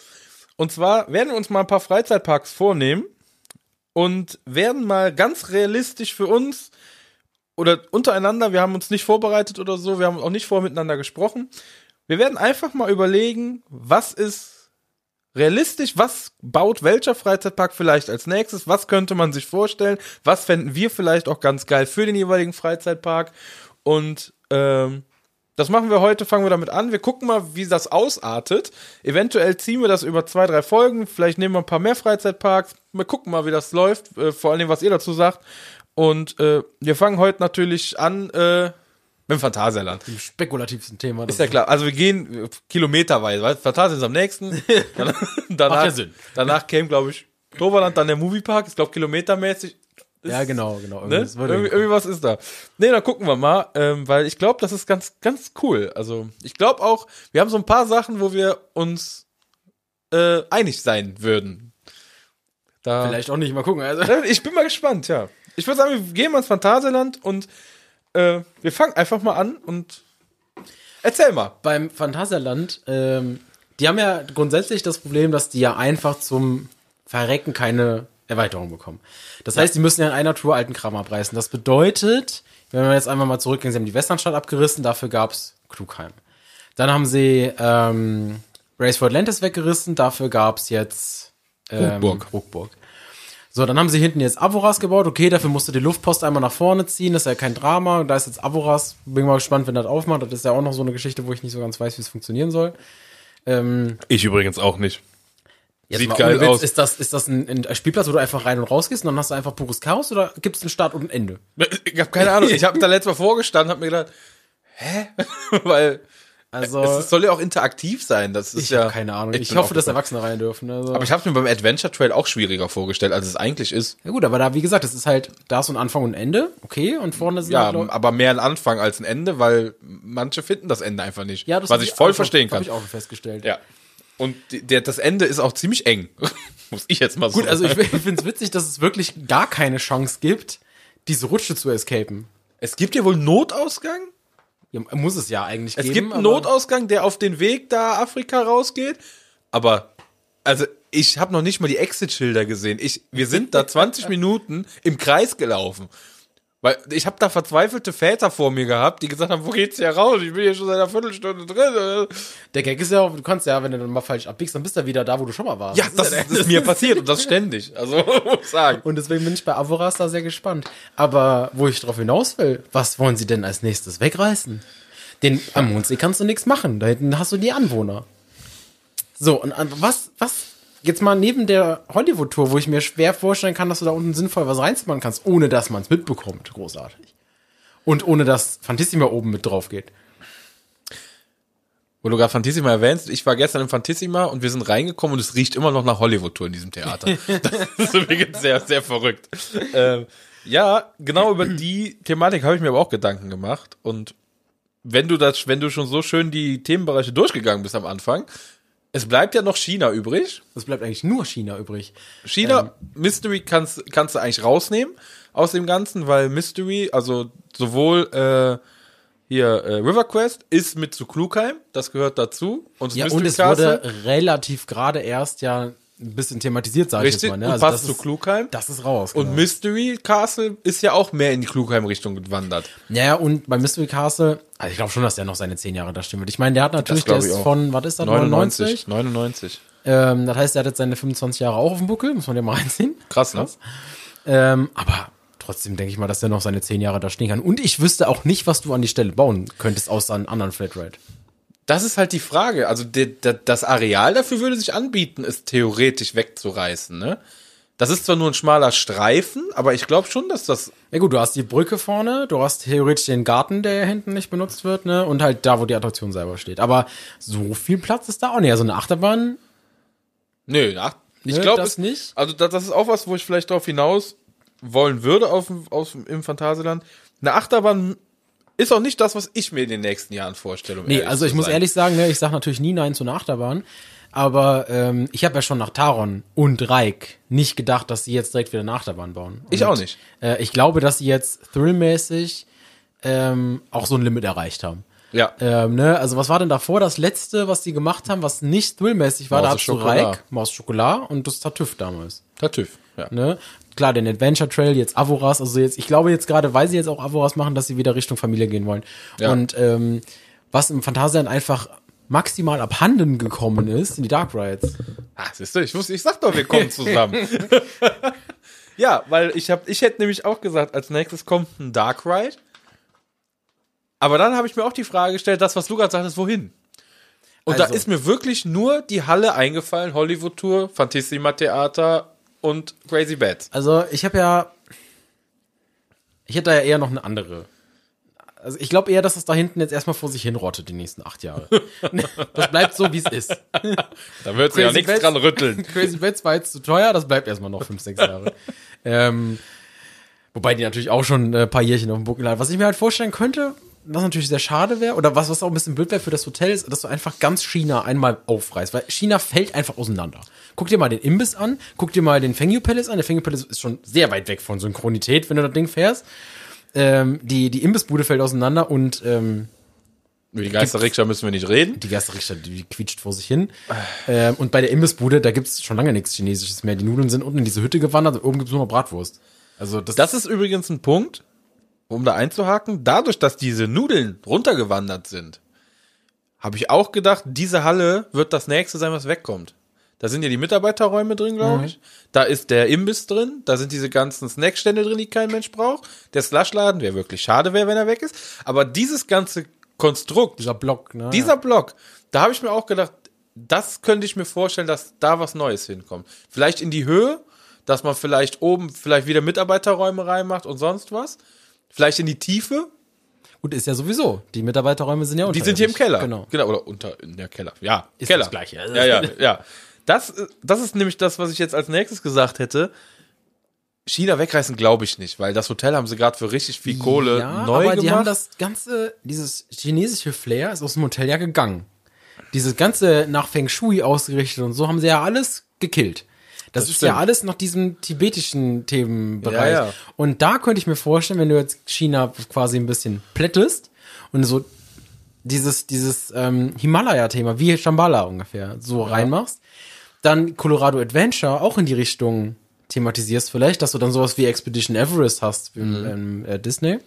Und zwar werden wir uns mal ein paar Freizeitparks vornehmen und werden mal ganz realistisch für uns oder untereinander, wir haben uns nicht vorbereitet oder so, wir haben auch nicht vorher miteinander gesprochen. Wir werden einfach mal überlegen, was ist realistisch, was baut welcher Freizeitpark vielleicht als nächstes, was könnte man sich vorstellen, was fänden wir vielleicht auch ganz geil für den jeweiligen Freizeitpark und ähm, das machen wir heute, fangen wir damit an. Wir gucken mal, wie das ausartet. Eventuell ziehen wir das über zwei, drei Folgen. Vielleicht nehmen wir ein paar mehr Freizeitparks. Wir gucken mal, wie das läuft. Äh, vor allem, was ihr dazu sagt. Und äh, wir fangen heute natürlich an äh, mit dem Phantasialand. Im spekulativsten Thema. Ist ja klar. Also wir gehen äh, kilometerweise. Weißt? Phantasialand ist am nächsten. Dann- danach, Macht ja Sinn. danach käme, glaube ich, Toverland, dann der Moviepark. Ist, glaube kilometermäßig. Ist, Ja, genau, genau. Ne? Das würde Irgendwie, irgendwie was ist da. Nee, dann gucken wir mal, ähm, weil ich glaube, das ist ganz, ganz cool. Also ich glaube auch, wir haben so ein paar Sachen, wo wir uns äh, einig sein würden. Da, Vielleicht auch nicht mal gucken. Also. Ich bin mal gespannt, ja. Ich würde sagen, wir gehen mal ins Phantasialand und äh, wir fangen einfach mal an und erzähl mal. Beim Phantasialand, ähm, die haben ja grundsätzlich das Problem, dass die ja einfach zum Verrecken keine Erweiterung bekommen. Das heißt, die müssen ja in einer Tour alten Kram abreißen. Das bedeutet, wenn wir jetzt einmal mal zurückgehen, sie haben die Westernstadt abgerissen, dafür gab's Klugheim. Dann haben sie ähm, Race for Atlantis weggerissen, dafür gab's jetzt ähm, Ruckburg. Ruckburg. So, dann haben sie hinten jetzt Avoras gebaut. Okay, dafür musste die Luftpost einmal nach vorne ziehen. Das ist ja kein Drama. Da ist jetzt Avoras. Bin mal gespannt, wenn das aufmacht. Das ist ja auch noch so eine Geschichte, wo ich nicht so ganz weiß, wie es funktionieren soll. Ähm, Ich übrigens auch nicht. jetzt Sieht geil Witz, aus. Ist das, ist das ein, ein Spielplatz, wo du einfach rein und raus gehst und dann hast du einfach pures Chaos oder gibt es einen Start und ein Ende? Ich habe keine Ahnung. Ich habe da letztes Mal vorgestanden, habe mir gedacht, hä? Weil Also, es soll ja auch interaktiv sein. Das ist ich ja habe keine Ahnung. Ich, bin hoffe, dass. Erwachsene rein dürfen. Also. Aber ich habe mir beim Adventure Trail auch schwieriger vorgestellt, als es eigentlich ist. ja gut, aber da, wie gesagt, das ist halt, da ist so ein Anfang und ein Ende. Okay, und vorne sind Ja, halt aber mehr ein Anfang als ein Ende, weil manche finden das Ende einfach nicht. ja, das was ich voll auch- verstehen kann. ich auch festgestellt. Ja. Und der, das Ende ist auch ziemlich eng. Muss ich jetzt mal so Gut, also ich, ich finde es witzig, dass es wirklich gar keine Chance gibt, diese Rutsche zu escapen. Es gibt ja wohl Notausgang. Ja, muss es ja eigentlich Es geben. gibt einen Notausgang, der auf den Weg da Afrika rausgeht. Aber, also, ich habe noch nicht mal die Exit-Schilder gesehen. Ich, wir sind da 20 Minuten im Kreis gelaufen. Weil ich habe da verzweifelte Väter vor mir gehabt, die gesagt haben, wo geht's hier raus? Ich bin hier schon seit einer Viertelstunde drin. Der Gag ist ja auch, du kannst ja, wenn du dann mal falsch abbiegst, dann bist du wieder da, wo du schon mal warst. Ja, das, ja das ist mir passiert und das ständig. Also, muss ich sagen. Und deswegen bin ich bei Avoras da sehr gespannt. Aber wo ich drauf hinaus will, was wollen sie denn als nächstes wegreißen? Den, am Mondsee kannst du nichts machen. Da hinten hast du die Anwohner. So, und was, was, jetzt mal neben der Hollywood-Tour, wo ich mir schwer vorstellen kann, dass du da unten sinnvoll was reinzumachen kannst, ohne dass man es mitbekommt. Großartig. Und ohne dass Fantissima oben mit drauf geht. Wo du gerade Fantissima erwähnst, ich war gestern im Fantissima und wir sind reingekommen und es riecht immer noch nach Hollywood-Tour in diesem Theater. Das ist übrigens sehr, sehr verrückt. Ähm, ja, genau über die Thematik habe ich mir aber auch Gedanken gemacht. Und wenn du das, wenn du schon so schön die Themenbereiche durchgegangen bist am Anfang, es bleibt ja noch China übrig. Es bleibt eigentlich nur China übrig. China, Mystery kannst, kannst du eigentlich rausnehmen aus dem Ganzen, weil Mystery, also sowohl äh, hier äh, River Quest ist mit zu Klugheim, das gehört dazu. Und Ja, Mystery und es Castle, wurde relativ gerade erst ja ein bisschen thematisiert, sage ich jetzt mal. Ne? und Also passt das zu ist, Klugheim. das ist raus. Und genau. Mystery Castle ist ja auch mehr in die Klugheim-Richtung gewandert. Ja, ja, und bei Mystery Castle, also ich glaube schon, dass der noch seine zehn Jahre da stehen wird. Ich meine, der hat natürlich, der ist auch. von, was ist das, 99? 99. Ähm, das heißt, der hat jetzt seine 25 Jahre auch auf dem Buckel, muss man den mal reinziehen. Krass, ne? Ähm, aber trotzdem denke ich mal, dass der noch seine zehn Jahre da stehen kann. Und ich wüsste auch nicht, was du an die Stelle bauen könntest, außer einen anderen Flatrate. Das ist halt die Frage. Also de, de, das Areal dafür würde sich anbieten, es theoretisch wegzureißen, ne? Das ist zwar nur ein schmaler Streifen, aber ich glaube schon, dass das Ja gut, du hast die Brücke vorne, du hast theoretisch den Garten, der hinten nicht benutzt wird, ne? Und halt da, wo die Attraktion selber steht. Aber so viel Platz ist da auch nicht. Also eine Achterbahn, Nö, ach, ich glaube das nicht. Also das, das ist auch was, wo ich vielleicht darauf hinaus wollen würde auf, auf, im Phantasialand. Eine Achterbahn ist auch nicht das, was ich mir in den nächsten Jahren vorstelle. um Nee, also ich muss ehrlich sagen, ne, ich sag natürlich nie Nein zu einer Achterbahn. Aber ähm, ich habe ja schon nach Taron und Reik nicht gedacht, dass sie jetzt direkt wieder eine Achterbahn bauen. Und, Ich auch nicht. Äh, ich glaube, dass sie jetzt thrillmäßig ähm, auch so ein Limit erreicht haben. Ja. Ähm, ne? Also was war denn davor das letzte, was die gemacht haben, was nicht thrillmäßig war? da Maus hast du. Reik, Maus Schokolade und das Tartüff damals. Tartüff. Ja. Ne? Klar, den Adventure Trail, jetzt Avoras, also jetzt, ich glaube jetzt gerade, weil sie jetzt auch Avoras machen, dass sie wieder Richtung Familie gehen wollen. Ja. Und ähm, was im Phantasialand einfach maximal abhanden gekommen ist, sind die Dark Rides. Ah, siehst du, ich wusste, ich sag doch, wir kommen zusammen. ja, weil ich hab, ich hätte nämlich auch gesagt, als nächstes kommt ein Dark Ride. Aber dann habe ich mir auch die Frage gestellt, das, was du gerade sagtest, wohin? Und da Also- ist mir wirklich nur die Halle eingefallen, Hollywood Tour, Fantissima Theater und Crazy Bats. Also ich habe ja, ich hätte da ja eher noch eine andere. Also ich glaube eher, dass es da hinten jetzt erstmal vor sich hinrottet die nächsten acht Jahre. das bleibt so, wie es ist. Da wird sich ja nichts Bats- dran rütteln. Crazy Bets war jetzt zu teuer, das bleibt erstmal noch fünf, sechs Jahre. ähm, wobei die natürlich auch schon äh, ein paar Jährchen auf dem Buckel hat. Was ich mir halt vorstellen könnte, was natürlich sehr schade wäre, oder was, was auch ein bisschen blöd wäre für das Hotel, ist, dass du einfach ganz China einmal aufreißt, weil China fällt einfach auseinander. Guck dir mal den Imbiss an, guck dir mal den Fengyu Palace an. Der Fengyu Palace ist schon sehr weit weg von Synchronität, wenn du das Ding fährst. ähm, die, die Imbissbude fällt auseinander und ähm, Über die Geisterrikscha müssen wir nicht reden. die Geisterrichter, die, die quietscht vor sich hin. Ähm, und bei der Imbissbude, da gibt's schon lange nichts Chinesisches mehr. Die Nudeln sind unten in diese Hütte gewandert und oben gibt's nur noch Bratwurst. Also das, Das ist übrigens ein Punkt, um da einzuhaken. Dadurch, dass diese Nudeln runtergewandert sind, habe ich auch gedacht, diese Halle wird das nächste sein, was wegkommt. Da sind ja die Mitarbeiterräume drin, glaube ich. Da ist der Imbiss drin. Da sind diese ganzen Snackstände drin, die kein Mensch braucht. Der Slushladen, der wirklich schade wäre, wenn er weg ist. Aber dieses ganze Konstrukt, dieser Block, ne? dieser Block, da habe ich mir auch gedacht, das könnte ich mir vorstellen, dass da was Neues hinkommt. Vielleicht in die Höhe, dass man vielleicht oben vielleicht wieder Mitarbeiterräume reinmacht und sonst was. Vielleicht in die Tiefe. Gut, ist ja sowieso. Die Mitarbeiterräume sind ja Die sind hier im Keller. Genau. Genau, oder unter, in der Keller. Ja, Ist Keller. das Gleiche. Ja, ja, ja. Das, das ist nämlich das, was ich jetzt als nächstes gesagt hätte. China wegreißen glaube ich nicht, weil das Hotel haben sie gerade für richtig viel Kohle ja, neu aber gemacht. die haben das ganze, dieses chinesische Flair ist aus dem Hotel ja gegangen. Dieses ganze nach Feng Shui ausgerichtet und so haben sie ja alles gekillt. Das, Das ist stimmt. ja alles nach diesem tibetischen Themenbereich. Ja, ja. Und da könnte ich mir vorstellen, wenn du jetzt China quasi ein bisschen plättest und so dieses, dieses ähm, Himalaya-Thema, wie Shambhala ungefähr, so reinmachst, dann Colorado Adventure auch in die Richtung thematisierst vielleicht, dass du dann sowas wie Expedition Everest hast wie Mhm. im äh, Disney.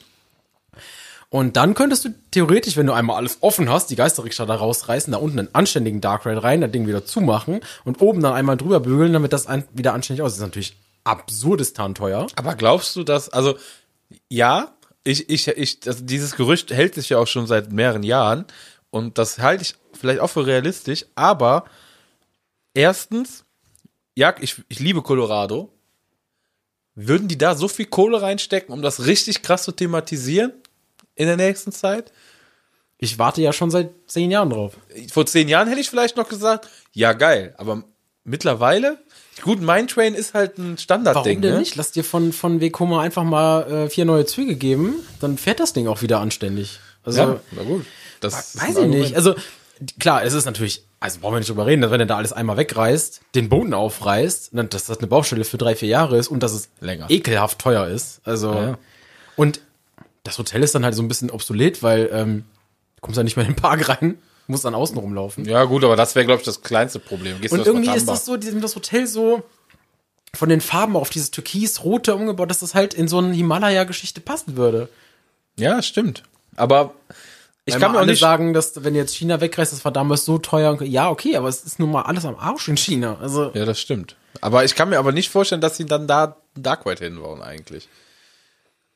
Und dann könntest du theoretisch, wenn du einmal alles offen hast, die Geisterrikscha da rausreißen, da unten einen anständigen Dark Ride rein, das Ding wieder zumachen und oben dann einmal drüber bügeln, damit das wieder anständig aussieht. Das ist natürlich absurdistan teuer. Aber glaubst du, dass, also, ja, ich, ich, ich, also dieses Gerücht hält sich ja auch schon seit mehreren Jahren und das halte ich vielleicht auch für realistisch, aber erstens, ja, ich, ich liebe Colorado. Würden die da so viel Kohle reinstecken, um das richtig krass zu thematisieren in der nächsten Zeit? Ich warte ja schon seit zehn Jahren drauf. Vor zehn Jahren hätte ich vielleicht noch gesagt, ja geil, aber mittlerweile, gut, Mindtrain ist halt ein Standardding. Warum denn ne? nicht? Lass dir von, von Vekoma einfach mal äh, vier neue Züge geben, dann fährt das Ding auch wieder anständig. Also, Ja, na gut. Das weiß ich nicht. Also, klar, es ist natürlich, also brauchen wir nicht drüber reden, dass wenn er da alles einmal wegreißt, den Boden aufreißt, dass das eine Baustelle für drei, vier Jahre ist und dass es Länger. ekelhaft teuer ist. Also, Ja. und das Hotel ist dann halt so ein bisschen obsolet, weil ähm, du kommst ja nicht mehr in den Park rein, musst dann außen rumlaufen. Ja, gut, aber das wäre, glaube ich, das kleinste Problem. Gehst Und irgendwie ist das so, die- das Hotel so von den Farben auf dieses Türkis-Rote umgebaut, dass das halt in so eine Himalaya-Geschichte passen würde. Ja, stimmt. Aber ich Weil kann mir auch nicht sagen, dass wenn jetzt China wegreist, das war damals so teuer. Ja, okay, aber es ist nun mal alles am Arsch in China. Also Ja, das stimmt. Aber ich kann mir aber nicht vorstellen, dass sie dann da Dark Ride hinbauen eigentlich.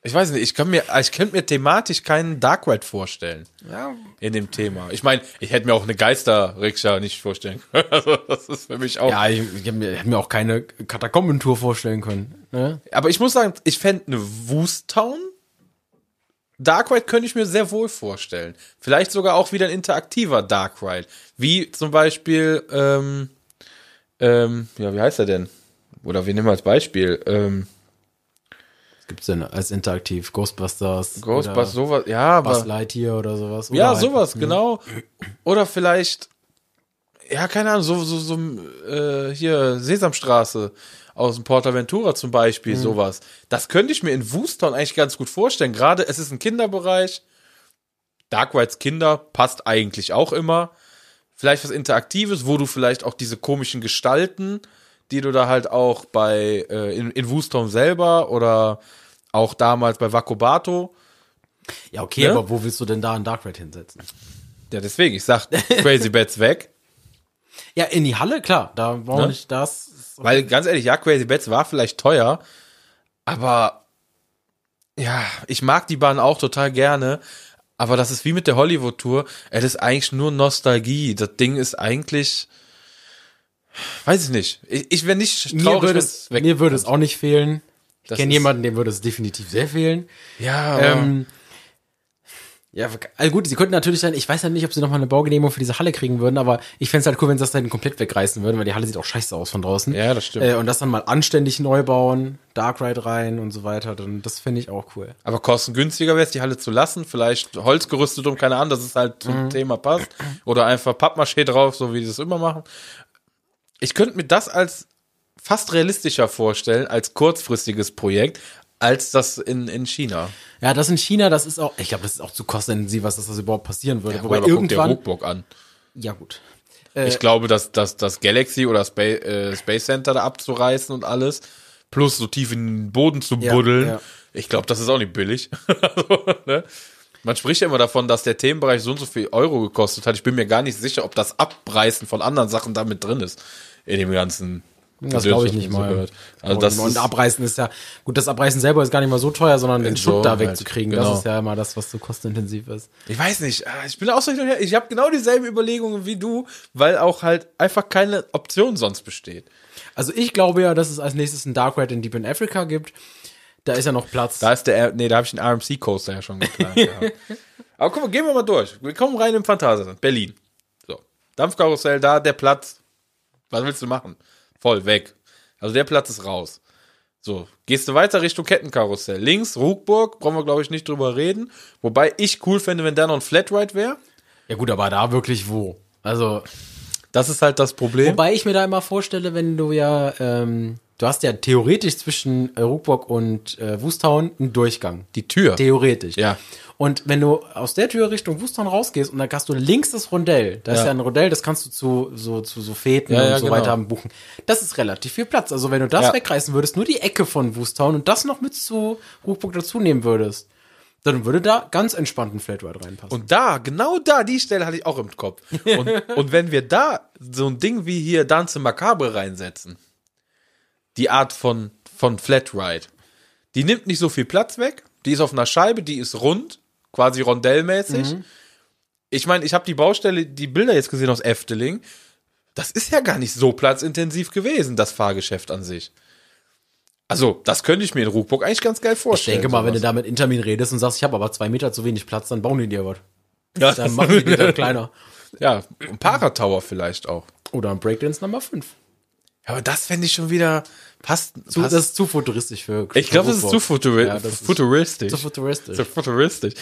Ich weiß nicht, ich kann mir, ich könnte mir thematisch keinen Dark Ride vorstellen ja, in dem Thema. Ich meine, ich hätte mir auch eine Geister-Rikscha nicht vorstellen können. Also, das ist für mich auch. ja, ich, ich hätte mir, mir auch keine Katakombentour vorstellen können. Ne? Aber ich muss sagen, ich fände eine Woost Town Dark Ride könnte ich mir sehr wohl vorstellen. Vielleicht sogar auch wieder ein interaktiver Dark Ride. Wie zum Beispiel, ähm, ähm, ja, wie heißt er denn? Oder wir nehmen als Beispiel, ähm, gibt's denn als interaktiv? Ghostbusters? Ghostbusters, sowas, ja, Buzz Lightyear oder sowas? Oder ja, halt- sowas, genau. Oder vielleicht, ja, keine Ahnung, so, so, so, äh, hier, Sesamstraße aus dem Portaventura zum Beispiel, sowas. Das könnte ich mir in Woostown eigentlich ganz gut vorstellen. Gerade, es ist ein Kinderbereich. Dark Rides Kinder passt eigentlich auch immer. Vielleicht was Interaktives, wo du vielleicht auch diese komischen Gestalten, die du da halt auch bei, äh, in, in Woostown selber oder auch damals bei Wakobato, Ja, okay, Ne? aber wo willst du denn da einen Dark Ride hinsetzen? ja, deswegen, ich sag Crazy Bats weg. Ja, in die Halle, klar, da brauchen wir Ne? nicht das. Weil ganz ehrlich, ja, Crazy Bats war vielleicht teuer, aber ja, ich mag die Bahn auch total gerne. Aber das ist wie mit der Hollywood-Tour. Es ist eigentlich nur Nostalgie. Das Ding ist eigentlich, weiß ich nicht. Ich, ich wäre nicht Mir traurig, würde, wenn's es, mir würde es auch nicht fehlen. Ich kenne jemanden, dem würde es definitiv sehr fehlen. Ja, Ähm, ja, also gut, sie könnten natürlich dann, ich weiß ja nicht, ob sie nochmal eine Baugenehmigung für diese Halle kriegen würden, aber ich fände es halt cool, wenn sie das dann komplett wegreißen würden, weil die Halle sieht auch scheiße aus von draußen. Ja, das stimmt. Äh, und das dann mal anständig neu bauen, Dark Ride rein und so weiter, dann das finde ich auch cool. aber kostengünstiger wäre es, die Halle zu lassen. Vielleicht Holzgerüste drum, keine Ahnung, dass es halt zum Thema passt. Oder einfach Pappmaché drauf, so wie die das immer machen. Ich könnte mir das als fast realistischer vorstellen, als kurzfristiges Projekt, als das in, in China. Ja, das in China, das ist auch, ich glaube, das ist auch zu kostenintensiv, was das überhaupt passieren würde. Wobei aber guck dir irgendwann, Rookbook an. ja gut. Ich glaube, dass, dass das Galaxy oder Space, äh, Space Center da abzureißen und alles, plus so tief in den Boden zu Ja, buddeln, ja. ich glaube, das ist auch nicht billig. also, ne? Man spricht ja immer davon, dass der Themenbereich so und so viel Euro gekostet hat. Ich bin mir gar nicht sicher, ob das Abreißen von anderen Sachen da mit drin ist. In dem ganzen. Das glaube ich nicht so mal. hört. Also das und abreißen ist ja, gut, das Abreißen selber ist gar nicht mal so teuer, sondern den So Schutt da halt, wegzukriegen, genau. das ist ja immer das, was so kostenintensiv ist. ich weiß nicht, ah, ich bin auch so hin und her. Ich habe genau dieselben Überlegungen wie du, weil auch halt einfach keine Option sonst besteht. Also ich glaube ja, dass es als nächstes ein Dark Ride in Deep in Africa gibt. Da ist ja noch Platz. Da ist der, nee, da habe ich den RMC Coaster ja schon geplant. Aber guck mal, gehen wir mal durch. Wir kommen rein im Phantasialand, Berlin. So, Dampfkarussell, da der Platz. Was willst du machen? Voll weg. Also der Platz ist raus. So, gehst du weiter Richtung Kettenkarussell. Links, Ruckburg, brauchen wir, glaube ich, nicht drüber reden. Wobei ich cool fände, wenn da noch ein Flatride wäre. ja gut, aber da wirklich wo? Also, Das ist halt das Problem. wobei ich mir da immer vorstelle, wenn du ja, ähm, du hast ja theoretisch zwischen äh, Ruckburg und äh, Wustown einen Durchgang. die Tür. Theoretisch. Ja. Und wenn du aus der Tür Richtung Wustown rausgehst und dann hast du links das Rondell, da ist Ja. ja ein Rondell, das kannst du zu so, zu so Feten Ja, und ja, so genau. weiter buchen. Das ist relativ viel Platz. Also wenn du das Ja. wegreißen würdest, nur die Ecke von Wustown und das noch mit zu Ruckburg dazu nehmen würdest, dann würde da ganz entspannt ein Flatride reinpassen. Und da, genau da, die Stelle hatte ich auch im Kopf. Und, und wenn wir da so ein Ding wie hier Dance Macabre reinsetzen, die Art von, von Flatride, die nimmt nicht so viel Platz weg, die ist auf einer Scheibe, die ist rund, quasi rondellmäßig. Ich meine, ich habe die Baustelle, die Bilder jetzt gesehen aus Efteling. Das ist ja gar nicht so platzintensiv gewesen, das Fahrgeschäft an sich. Also, das könnte ich mir in Ruckburg eigentlich ganz geil ich vorstellen. denke mal, wenn du sowas. da mit Intermin redest und sagst, ich habe aber zwei Meter zu wenig Platz, dann bauen die dir was. ja, Dann machen die dir dann kleiner. ja, ein Paratower vielleicht auch. Oder ein Breakdance Nummer 5. Ja, aber das fände ich schon wieder passt. Zu, passt. das ist zu futuristisch für ich glaube, das ist zu futuri Ja, das ist futuristisch. Zu futuristisch. Zu futuristisch.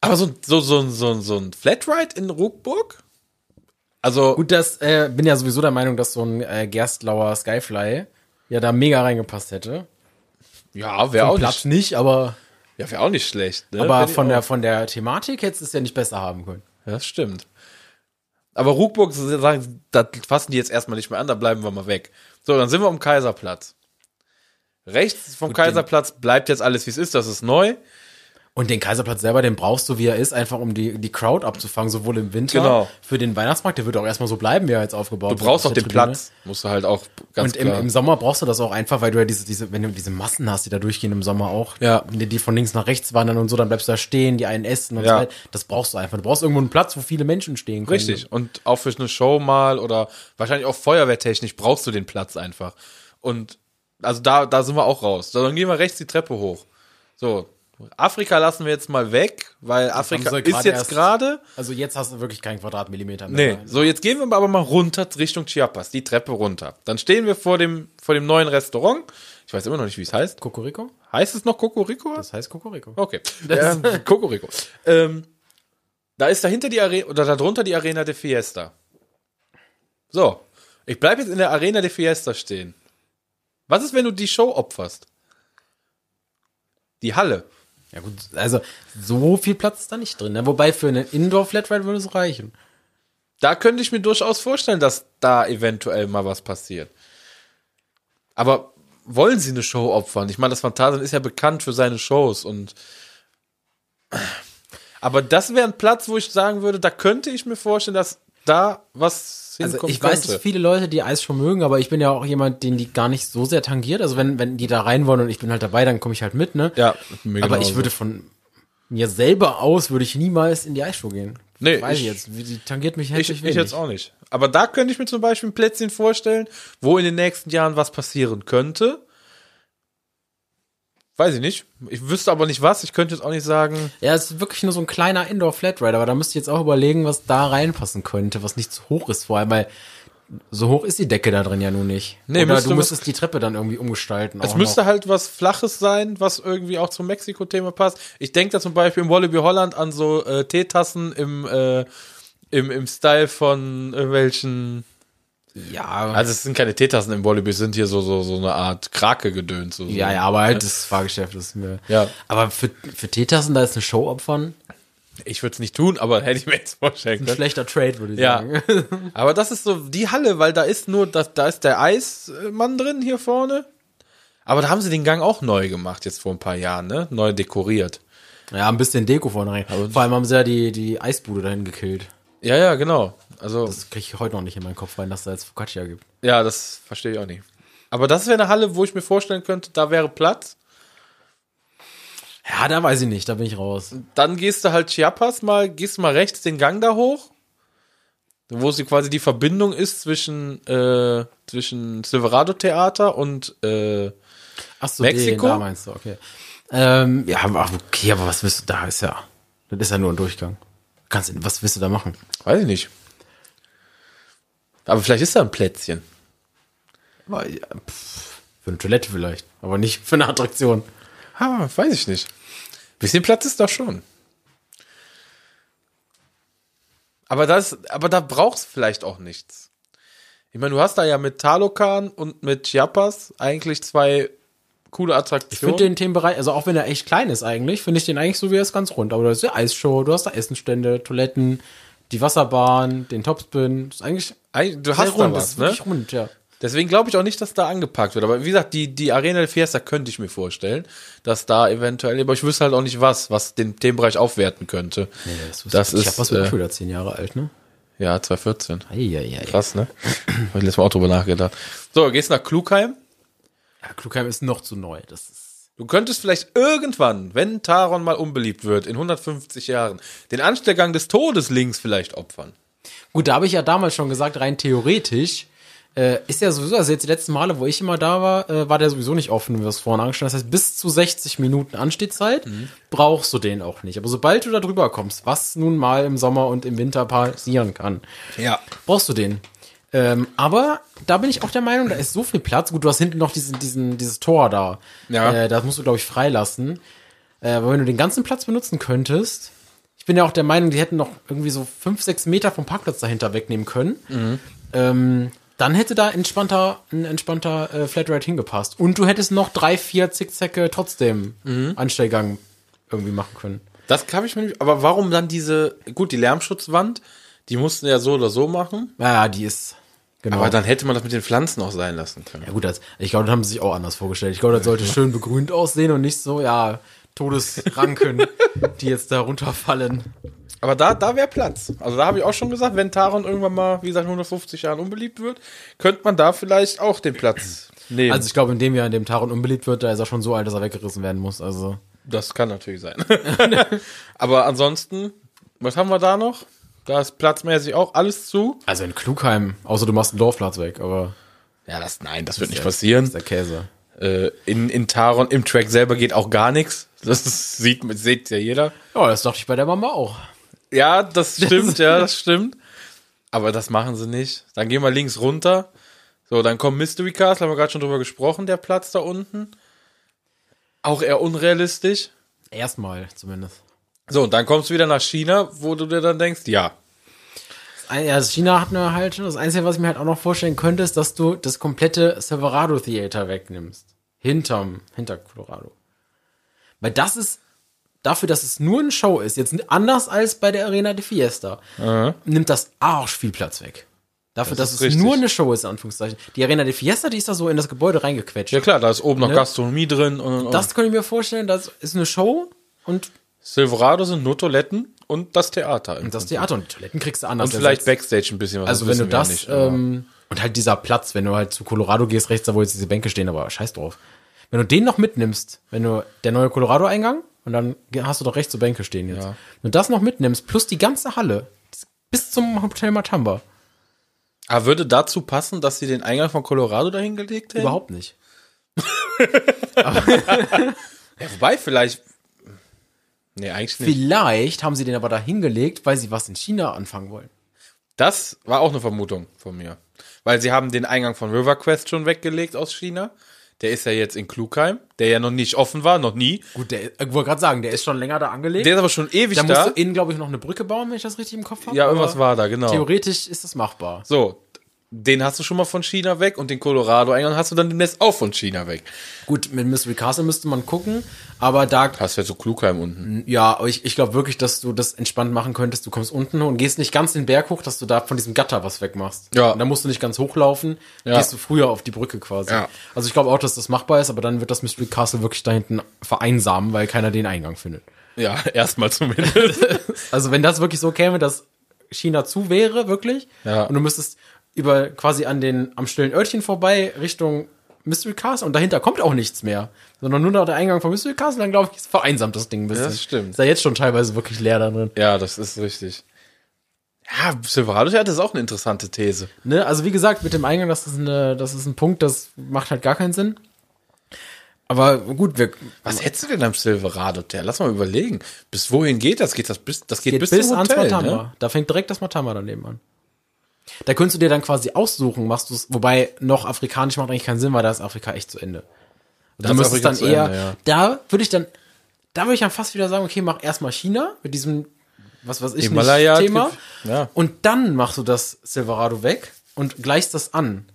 Aber so, so, so, so, so ein Flatride in Ruckburg? Also, Gut, das äh, bin ja sowieso der Meinung, dass so ein äh, Gerstlauer Skyfly ja da mega reingepasst hätte. ja, wäre auch, Platz nicht, nicht, aber, ja, wär auch nicht schlecht. Ne? aber Find von auch. der, von der Thematik hättest du es ja nicht besser haben können. Ja, das stimmt. Aber Ruckburg sagen, das fassen die jetzt erstmal nicht mehr an, da bleiben wir mal weg. So, dann sind wir am Kaiserplatz. Rechts vom Kaiserplatz bleibt jetzt alles, wie es ist, das ist neu. Und den Kaiserplatz selber, den brauchst du, wie er ist, einfach um die, die Crowd abzufangen, sowohl im Winter. Genau. Für den Weihnachtsmarkt, der wird auch erstmal so bleiben, wie er jetzt aufgebaut Du brauchst auch den Tribüne. Platz. Musst du halt auch ganz Und im, klar. im Sommer brauchst du das auch einfach, weil du ja diese, diese, wenn du diese Massen hast, die da durchgehen im Sommer auch, Ja. die, die von links nach rechts wandern und so, dann bleibst du da stehen, die einen essen und Ja. so weiter. Das brauchst du einfach. Du brauchst irgendwo einen Platz, wo viele Menschen stehen können. Richtig. Und auch für eine Show mal oder wahrscheinlich auch feuerwehrtechnisch brauchst du den Platz einfach. Und also da, da sind wir auch raus. Dann gehen wir rechts die Treppe hoch. So. Afrika lassen wir jetzt mal weg, weil Afrika sie ist jetzt gerade. Also jetzt hast du wirklich keinen Quadratmillimeter mehr. Nee, so jetzt gehen wir aber mal runter Richtung Chiapas, die Treppe runter. Dann stehen wir vor dem, vor dem neuen Restaurant. Ich weiß immer noch nicht, wie es heißt. Kokoriko? Heißt es noch Cocorico? Das heißt Kokoriko. Okay. Ähm, Cocorico. Ähm, da ist dahinter die Arena oder darunter die Arena de Fiesta. So, ich bleibe jetzt in der Arena de Fiesta stehen. Was ist, wenn du die Show opferst? Die Halle. Ja gut, also so viel Platz ist da nicht drin. Ne? Wobei für einen Indoor-Flatride würde es reichen. Da könnte ich mir durchaus vorstellen, dass da eventuell mal was passiert. Aber wollen sie eine Show opfern? Ich meine, das Phantasialand ist ja bekannt für seine Shows und aber das wäre ein Platz, wo ich sagen würde, da könnte ich mir vorstellen, dass da was Also ich weiß, dass viele Leute die Eis schon mögen, aber ich bin ja auch jemand, den die gar nicht so sehr tangiert. Also wenn, wenn die da rein wollen und ich bin halt dabei, dann komme ich halt mit, ne? Ja, mir aber genauso. ich würde von mir selber aus, würde ich niemals in die Eisshow gehen. Nee, weiß ich ich- jetzt. Die tangiert mich ich, herzlich ich wenig. jetzt auch nicht. Aber da könnte ich mir zum Beispiel ein Plätzchen vorstellen, wo in den nächsten Jahren was passieren könnte. Weiß ich nicht. Ich wüsste aber nicht was. Ich könnte jetzt auch nicht sagen. Ja, es ist wirklich nur so ein kleiner Indoor-Flatride, aber da müsste ich jetzt auch überlegen, was da reinpassen könnte, was nicht zu hoch ist, vor allem, weil so hoch ist die Decke da drin ja nun nicht. Nee, Oder müsste du müsstest die Treppe dann irgendwie umgestalten. Es müsste noch. halt was Flaches sein, was irgendwie auch zum Mexiko-Thema passt. Ich denke da zum Beispiel im Wallaby Holland an so äh, Teetassen im, äh, im, im Style von irgendwelchen Ja, Also es sind keine Teetassen im Volleyball, es sind hier so, so, so eine Art Krake-Gedöns. So, ja, ja, aber halt das Fahrgeschäft ist mir. Ja. Aber für, für Teetassen, da ist eine Show opfern, Ich würde es nicht tun, aber hätte ich mir jetzt vorstellen ein können. schlechter Trade, würde ich Ja. sagen. Aber das ist so die Halle, weil da ist nur, da, da ist der Eismann drin hier vorne. Aber da haben sie den Gang auch neu gemacht, jetzt vor ein paar Jahren, ne? Neu dekoriert. Ja, ein bisschen Deko vorne rein. Vor allem haben sie ja die, die Eisbude dahin gekillt. Ja, ja, genau. Also, Das kriege ich heute noch nicht in meinen Kopf rein, dass da jetzt Focaccia gibt. ja, das verstehe ich auch nicht. Aber das wäre eine Halle, wo ich mir vorstellen könnte, da wäre Platz. Ja, da weiß ich nicht, da bin ich raus. Dann gehst du halt Chiapas mal, gehst mal rechts den Gang da hoch, wo sie quasi die Verbindung ist zwischen, äh, zwischen Silverado Theater und, äh, Ach so, Mexiko? Den, da meinst du, okay. Ähm, ja, aber okay, aber was willst du, da ist ja, das ist ja nur ein Durchgang. Kannst, du- was willst du da machen? weiß ich nicht. Aber vielleicht ist da ein Plätzchen. Ja, pff, für eine Toilette vielleicht, aber nicht für eine Attraktion. Ah, weiß ich nicht. Bisschen Platz ist da schon. Aber das, aber da brauchst vielleicht auch nichts. Ich meine, du hast da ja mit Talokan und mit Chiapas eigentlich zwei coole Ich Attraktionen. finde den Themenbereich, also auch wenn er echt klein ist eigentlich, finde ich den eigentlich so wie er ist ganz rund. Aber da ist die Eisshow, du hast da Essenstände, Toiletten, die Wasserbahn, den Topspin. Das ist eigentlich Eig- du hast da rund, das was, ist ne? rund, ja. Deswegen glaube ich auch nicht, dass da angepackt wird. Aber wie gesagt, die, die Arena del Fiesta könnte ich mir vorstellen, dass da eventuell, aber ich wüsste halt auch nicht was, was den Themenbereich aufwerten könnte. Das ich ist, hab was wird äh, wieder zehn Jahre alt, ne? Ja, 2014. Eieiei. Krass, ne? Hab ich letztes Mal auch drüber nachgedacht. So, gehst nach Klugheim. Ja, Klugheim ist noch zu neu. Das ist Du könntest vielleicht irgendwann, wenn Taron mal unbeliebt wird, in 150 Jahren, den Anstellgang des Todes links vielleicht opfern. Gut, da habe ich ja damals schon gesagt, rein theoretisch äh, ist ja sowieso, also jetzt die letzten Male, wo ich immer da war, äh, war der sowieso nicht offen, wie wir es vorhin angestellt Das heißt, bis zu 60 Minuten Anstehzeit brauchst du den auch nicht. Aber sobald du da drüber kommst, was nun mal im Sommer und im Winter passieren kann, Ja. brauchst du den. Ähm, aber da bin ich auch der Meinung, da ist so viel Platz. Gut, du hast hinten noch diesen, diesen, dieses Tor da. Ja. Äh, das musst du, glaube ich, freilassen. Äh, aber wenn du den ganzen Platz benutzen könntest, ich bin ja auch der Meinung, die hätten noch irgendwie so fünf, sechs Meter vom Parkplatz dahinter wegnehmen können. Ähm, dann hätte da entspannter, ein entspannter äh, Flatride hingepasst. Und du hättest noch drei, vier Zickzacke trotzdem Anstellgang irgendwie machen können. Das kann ich mir nicht, aber warum dann diese, gut, die Lärmschutzwand, die mussten ja so oder so machen, Ja, die ist. Genau. aber dann hätte man das mit den Pflanzen auch sein lassen können. Ja gut, das, ich glaube, das haben sie sich auch anders vorgestellt. Ich glaube, das sollte schön begrünt aussehen und nicht so, ja, Todesranken, die jetzt da runterfallen. Aber da, da wäre Platz. Also da habe ich auch schon gesagt, wenn Taron irgendwann mal, wie gesagt, in 150 Jahren unbeliebt wird, könnte man da vielleicht auch den Platz nehmen. Also ich glaube, in dem Jahr, in dem Taron unbeliebt wird, da ist er schon so alt, dass er weggerissen werden muss. Also Das kann natürlich sein. Aber ansonsten, was haben wir da noch? Da ist platzmäßig auch alles zu. also in Klugheim, außer du machst einen Dorfplatz weg, aber Ja, das, nein, das wird nicht das passieren. ist der Käse. Äh, in, in Taron, im Track selber geht auch gar nichts. Das ist, sieht, sieht ja jeder. Ja, das dachte ich bei der Mama auch. Ja, das stimmt, ja, das stimmt. Aber das machen sie nicht. Dann gehen wir links runter. So, dann kommt Mystery Castle, haben wir gerade schon drüber gesprochen, der Platz da unten. Auch eher unrealistisch. Erstmal zumindest. So, und dann kommst du wieder nach China, wo du dir dann denkst, ja, Ja, also China hat mir halt schon, das Einzige, was ich mir halt auch noch vorstellen könnte, ist, dass du das komplette Silverado Theater wegnimmst. Hinterm, hinter Colorado. Weil das ist, dafür, dass es nur eine Show ist, jetzt anders als bei der Arena de Fiesta, nimmt das arsch viel Platz weg. Dafür, Das dass es richtig. nur eine Show ist, in Anführungszeichen. Die Arena de Fiesta, die ist da so in das Gebäude reingequetscht. Ja klar, da ist oben noch Ne? Gastronomie drin und, und Das könnte ich mir vorstellen, das ist eine Show und Silverado sind nur Toiletten und das Theater. im das. Theater und die Toiletten kriegst du anders. und vielleicht. Backstage ein bisschen was. Also wenn du das, nicht, ähm, und halt dieser Platz, wenn du halt zu Colorado gehst, rechts da, wo jetzt diese Bänke stehen, aber scheiß drauf. Wenn du den noch mitnimmst, wenn du der neue Colorado-Eingang und dann hast du doch rechts so Bänke stehen jetzt. Ja. Wenn du das noch mitnimmst, plus die ganze Halle, bis zum Hotel Matamba, Aber Ah, würde dazu passen, dass sie den Eingang von Colorado dahin gelegt hätten? überhaupt nicht. Ja, wobei, vielleicht. Nee, eigentlich nicht. Vielleicht haben sie den aber da hingelegt, weil sie was in China anfangen wollen. Das war auch eine Vermutung von mir. Weil sie haben den Eingang von River Quest schon weggelegt aus China. Der ist ja jetzt in Klugheim, der ja noch nicht offen war, noch nie. Gut, der, ich wollte gerade sagen, der ist schon länger da angelegt. Der ist aber schon ewig da musst da. du innen, glaube ich, noch eine Brücke bauen, wenn ich das richtig im Kopf habe. Ja, irgendwas war da, genau. Theoretisch ist das machbar. So, den hast du schon mal von China weg und den Colorado-Eingang hast du dann demnächst auch von China weg. Gut, mit Mystery Castle müsste man gucken, aber da Hast ja so Klugheim unten. Ja, aber ich, ich glaube wirklich, dass du das entspannt machen könntest. Du kommst unten und gehst nicht ganz den Berg hoch, dass du da von diesem Gatter was wegmachst. Ja. Und da musst du nicht ganz hochlaufen, Ja. gehst du früher auf die Brücke quasi. Ja. Also ich glaube auch, dass das machbar ist, aber dann wird das Mystery Castle wirklich da hinten vereinsamen, weil keiner den Eingang findet. Ja, erstmal zumindest. Also wenn das wirklich so käme, dass China zu wäre, wirklich, Ja. und du müsstest über quasi an den am stillen Örtchen vorbei Richtung Mystery Castle und dahinter kommt auch nichts mehr, sondern nur noch der Eingang von Mystery Castle, dann glaube ich, ist vereinsamt das Ding ein bisschen. Das stimmt. Ist ja jetzt schon teilweise wirklich leer da drin. ja, das ist richtig. Ja, Silverado ja, das ist auch eine interessante These. Ne? Also wie gesagt, mit dem Eingang, das ist, eine, das ist ein Punkt, das macht halt gar keinen Sinn. Aber gut, wir Was hättest du denn am Silverado Hotel? Lass mal überlegen. Bis wohin geht das? Geht das bis, das geht, geht bis, bis, zum ans Hotel, Matamba. ne? Da fängt direkt das Matamba daneben an. Da könntest du dir dann quasi aussuchen, machst du es, wobei noch afrikanisch macht eigentlich keinen Sinn, weil da ist Afrika echt zu Ende. Da ist müsstest dann eher, Ende, ja. da würde ich dann, da würde ich dann fast wieder sagen, okay, mach erstmal China mit diesem, was weiß ich nicht, Thema. Ja. Und dann machst du das Silverado weg und gleichst das an.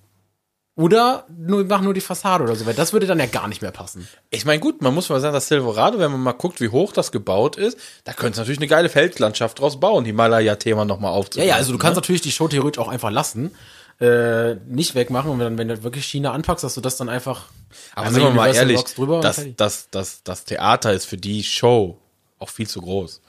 Oder nur, mach nur die Fassade oder so, weil das würde dann ja gar nicht mehr passen. Ich meine, gut, man muss mal sagen, das Silverado, wenn man mal guckt, wie hoch das gebaut ist, da könnte es natürlich eine geile Feldlandschaft draus bauen, Himalaya-Thema nochmal Ja, aufzubauen. ja, also du kannst natürlich die Show theoretisch auch einfach lassen, äh, nicht wegmachen und dann, wenn du wirklich China anpackst, dass du das dann einfach Aber sind wir mal ehrlich, das, das, das, das Theater ist für die Show auch viel zu groß.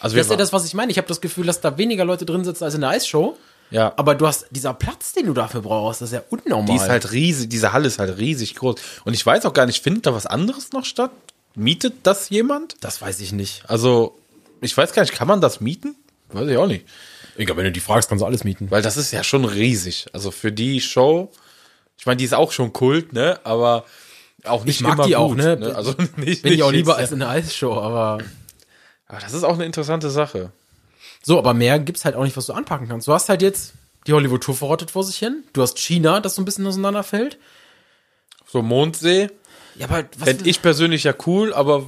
Also Das ist ja das, was ich meine. Ich habe das Gefühl, dass da weniger Leute drin sitzen als in der Eisshow. Ja. Aber du hast dieser Platz, den du dafür brauchst, das ist ja unnormal. Die ist halt riesig, diese Halle ist halt riesig groß. Und ich weiß auch gar nicht, findet da was anderes noch statt? Mietet das jemand? das weiß ich nicht. Also, ich weiß gar nicht, kann man das mieten? Weiß ich auch nicht. Egal, wenn du die fragst, kannst du alles mieten. Weil das ist ja schon riesig. Also für die Show, ich meine, die ist auch schon Kult, ne? Aber auch nicht Ich mag immer die auch, gut, ne? Also nicht, Bin ich nicht auch lieber jetzt- als in der Eisshow, aber. Aber das ist auch eine interessante Sache. So, aber mehr gibt's halt auch nicht, was du anpacken kannst. Du hast halt jetzt die Hollywood Tour verrottet vor sich hin. Du hast China, das so ein bisschen auseinanderfällt. So Mondsee Ja, aber was fände ich persönlich ja cool, aber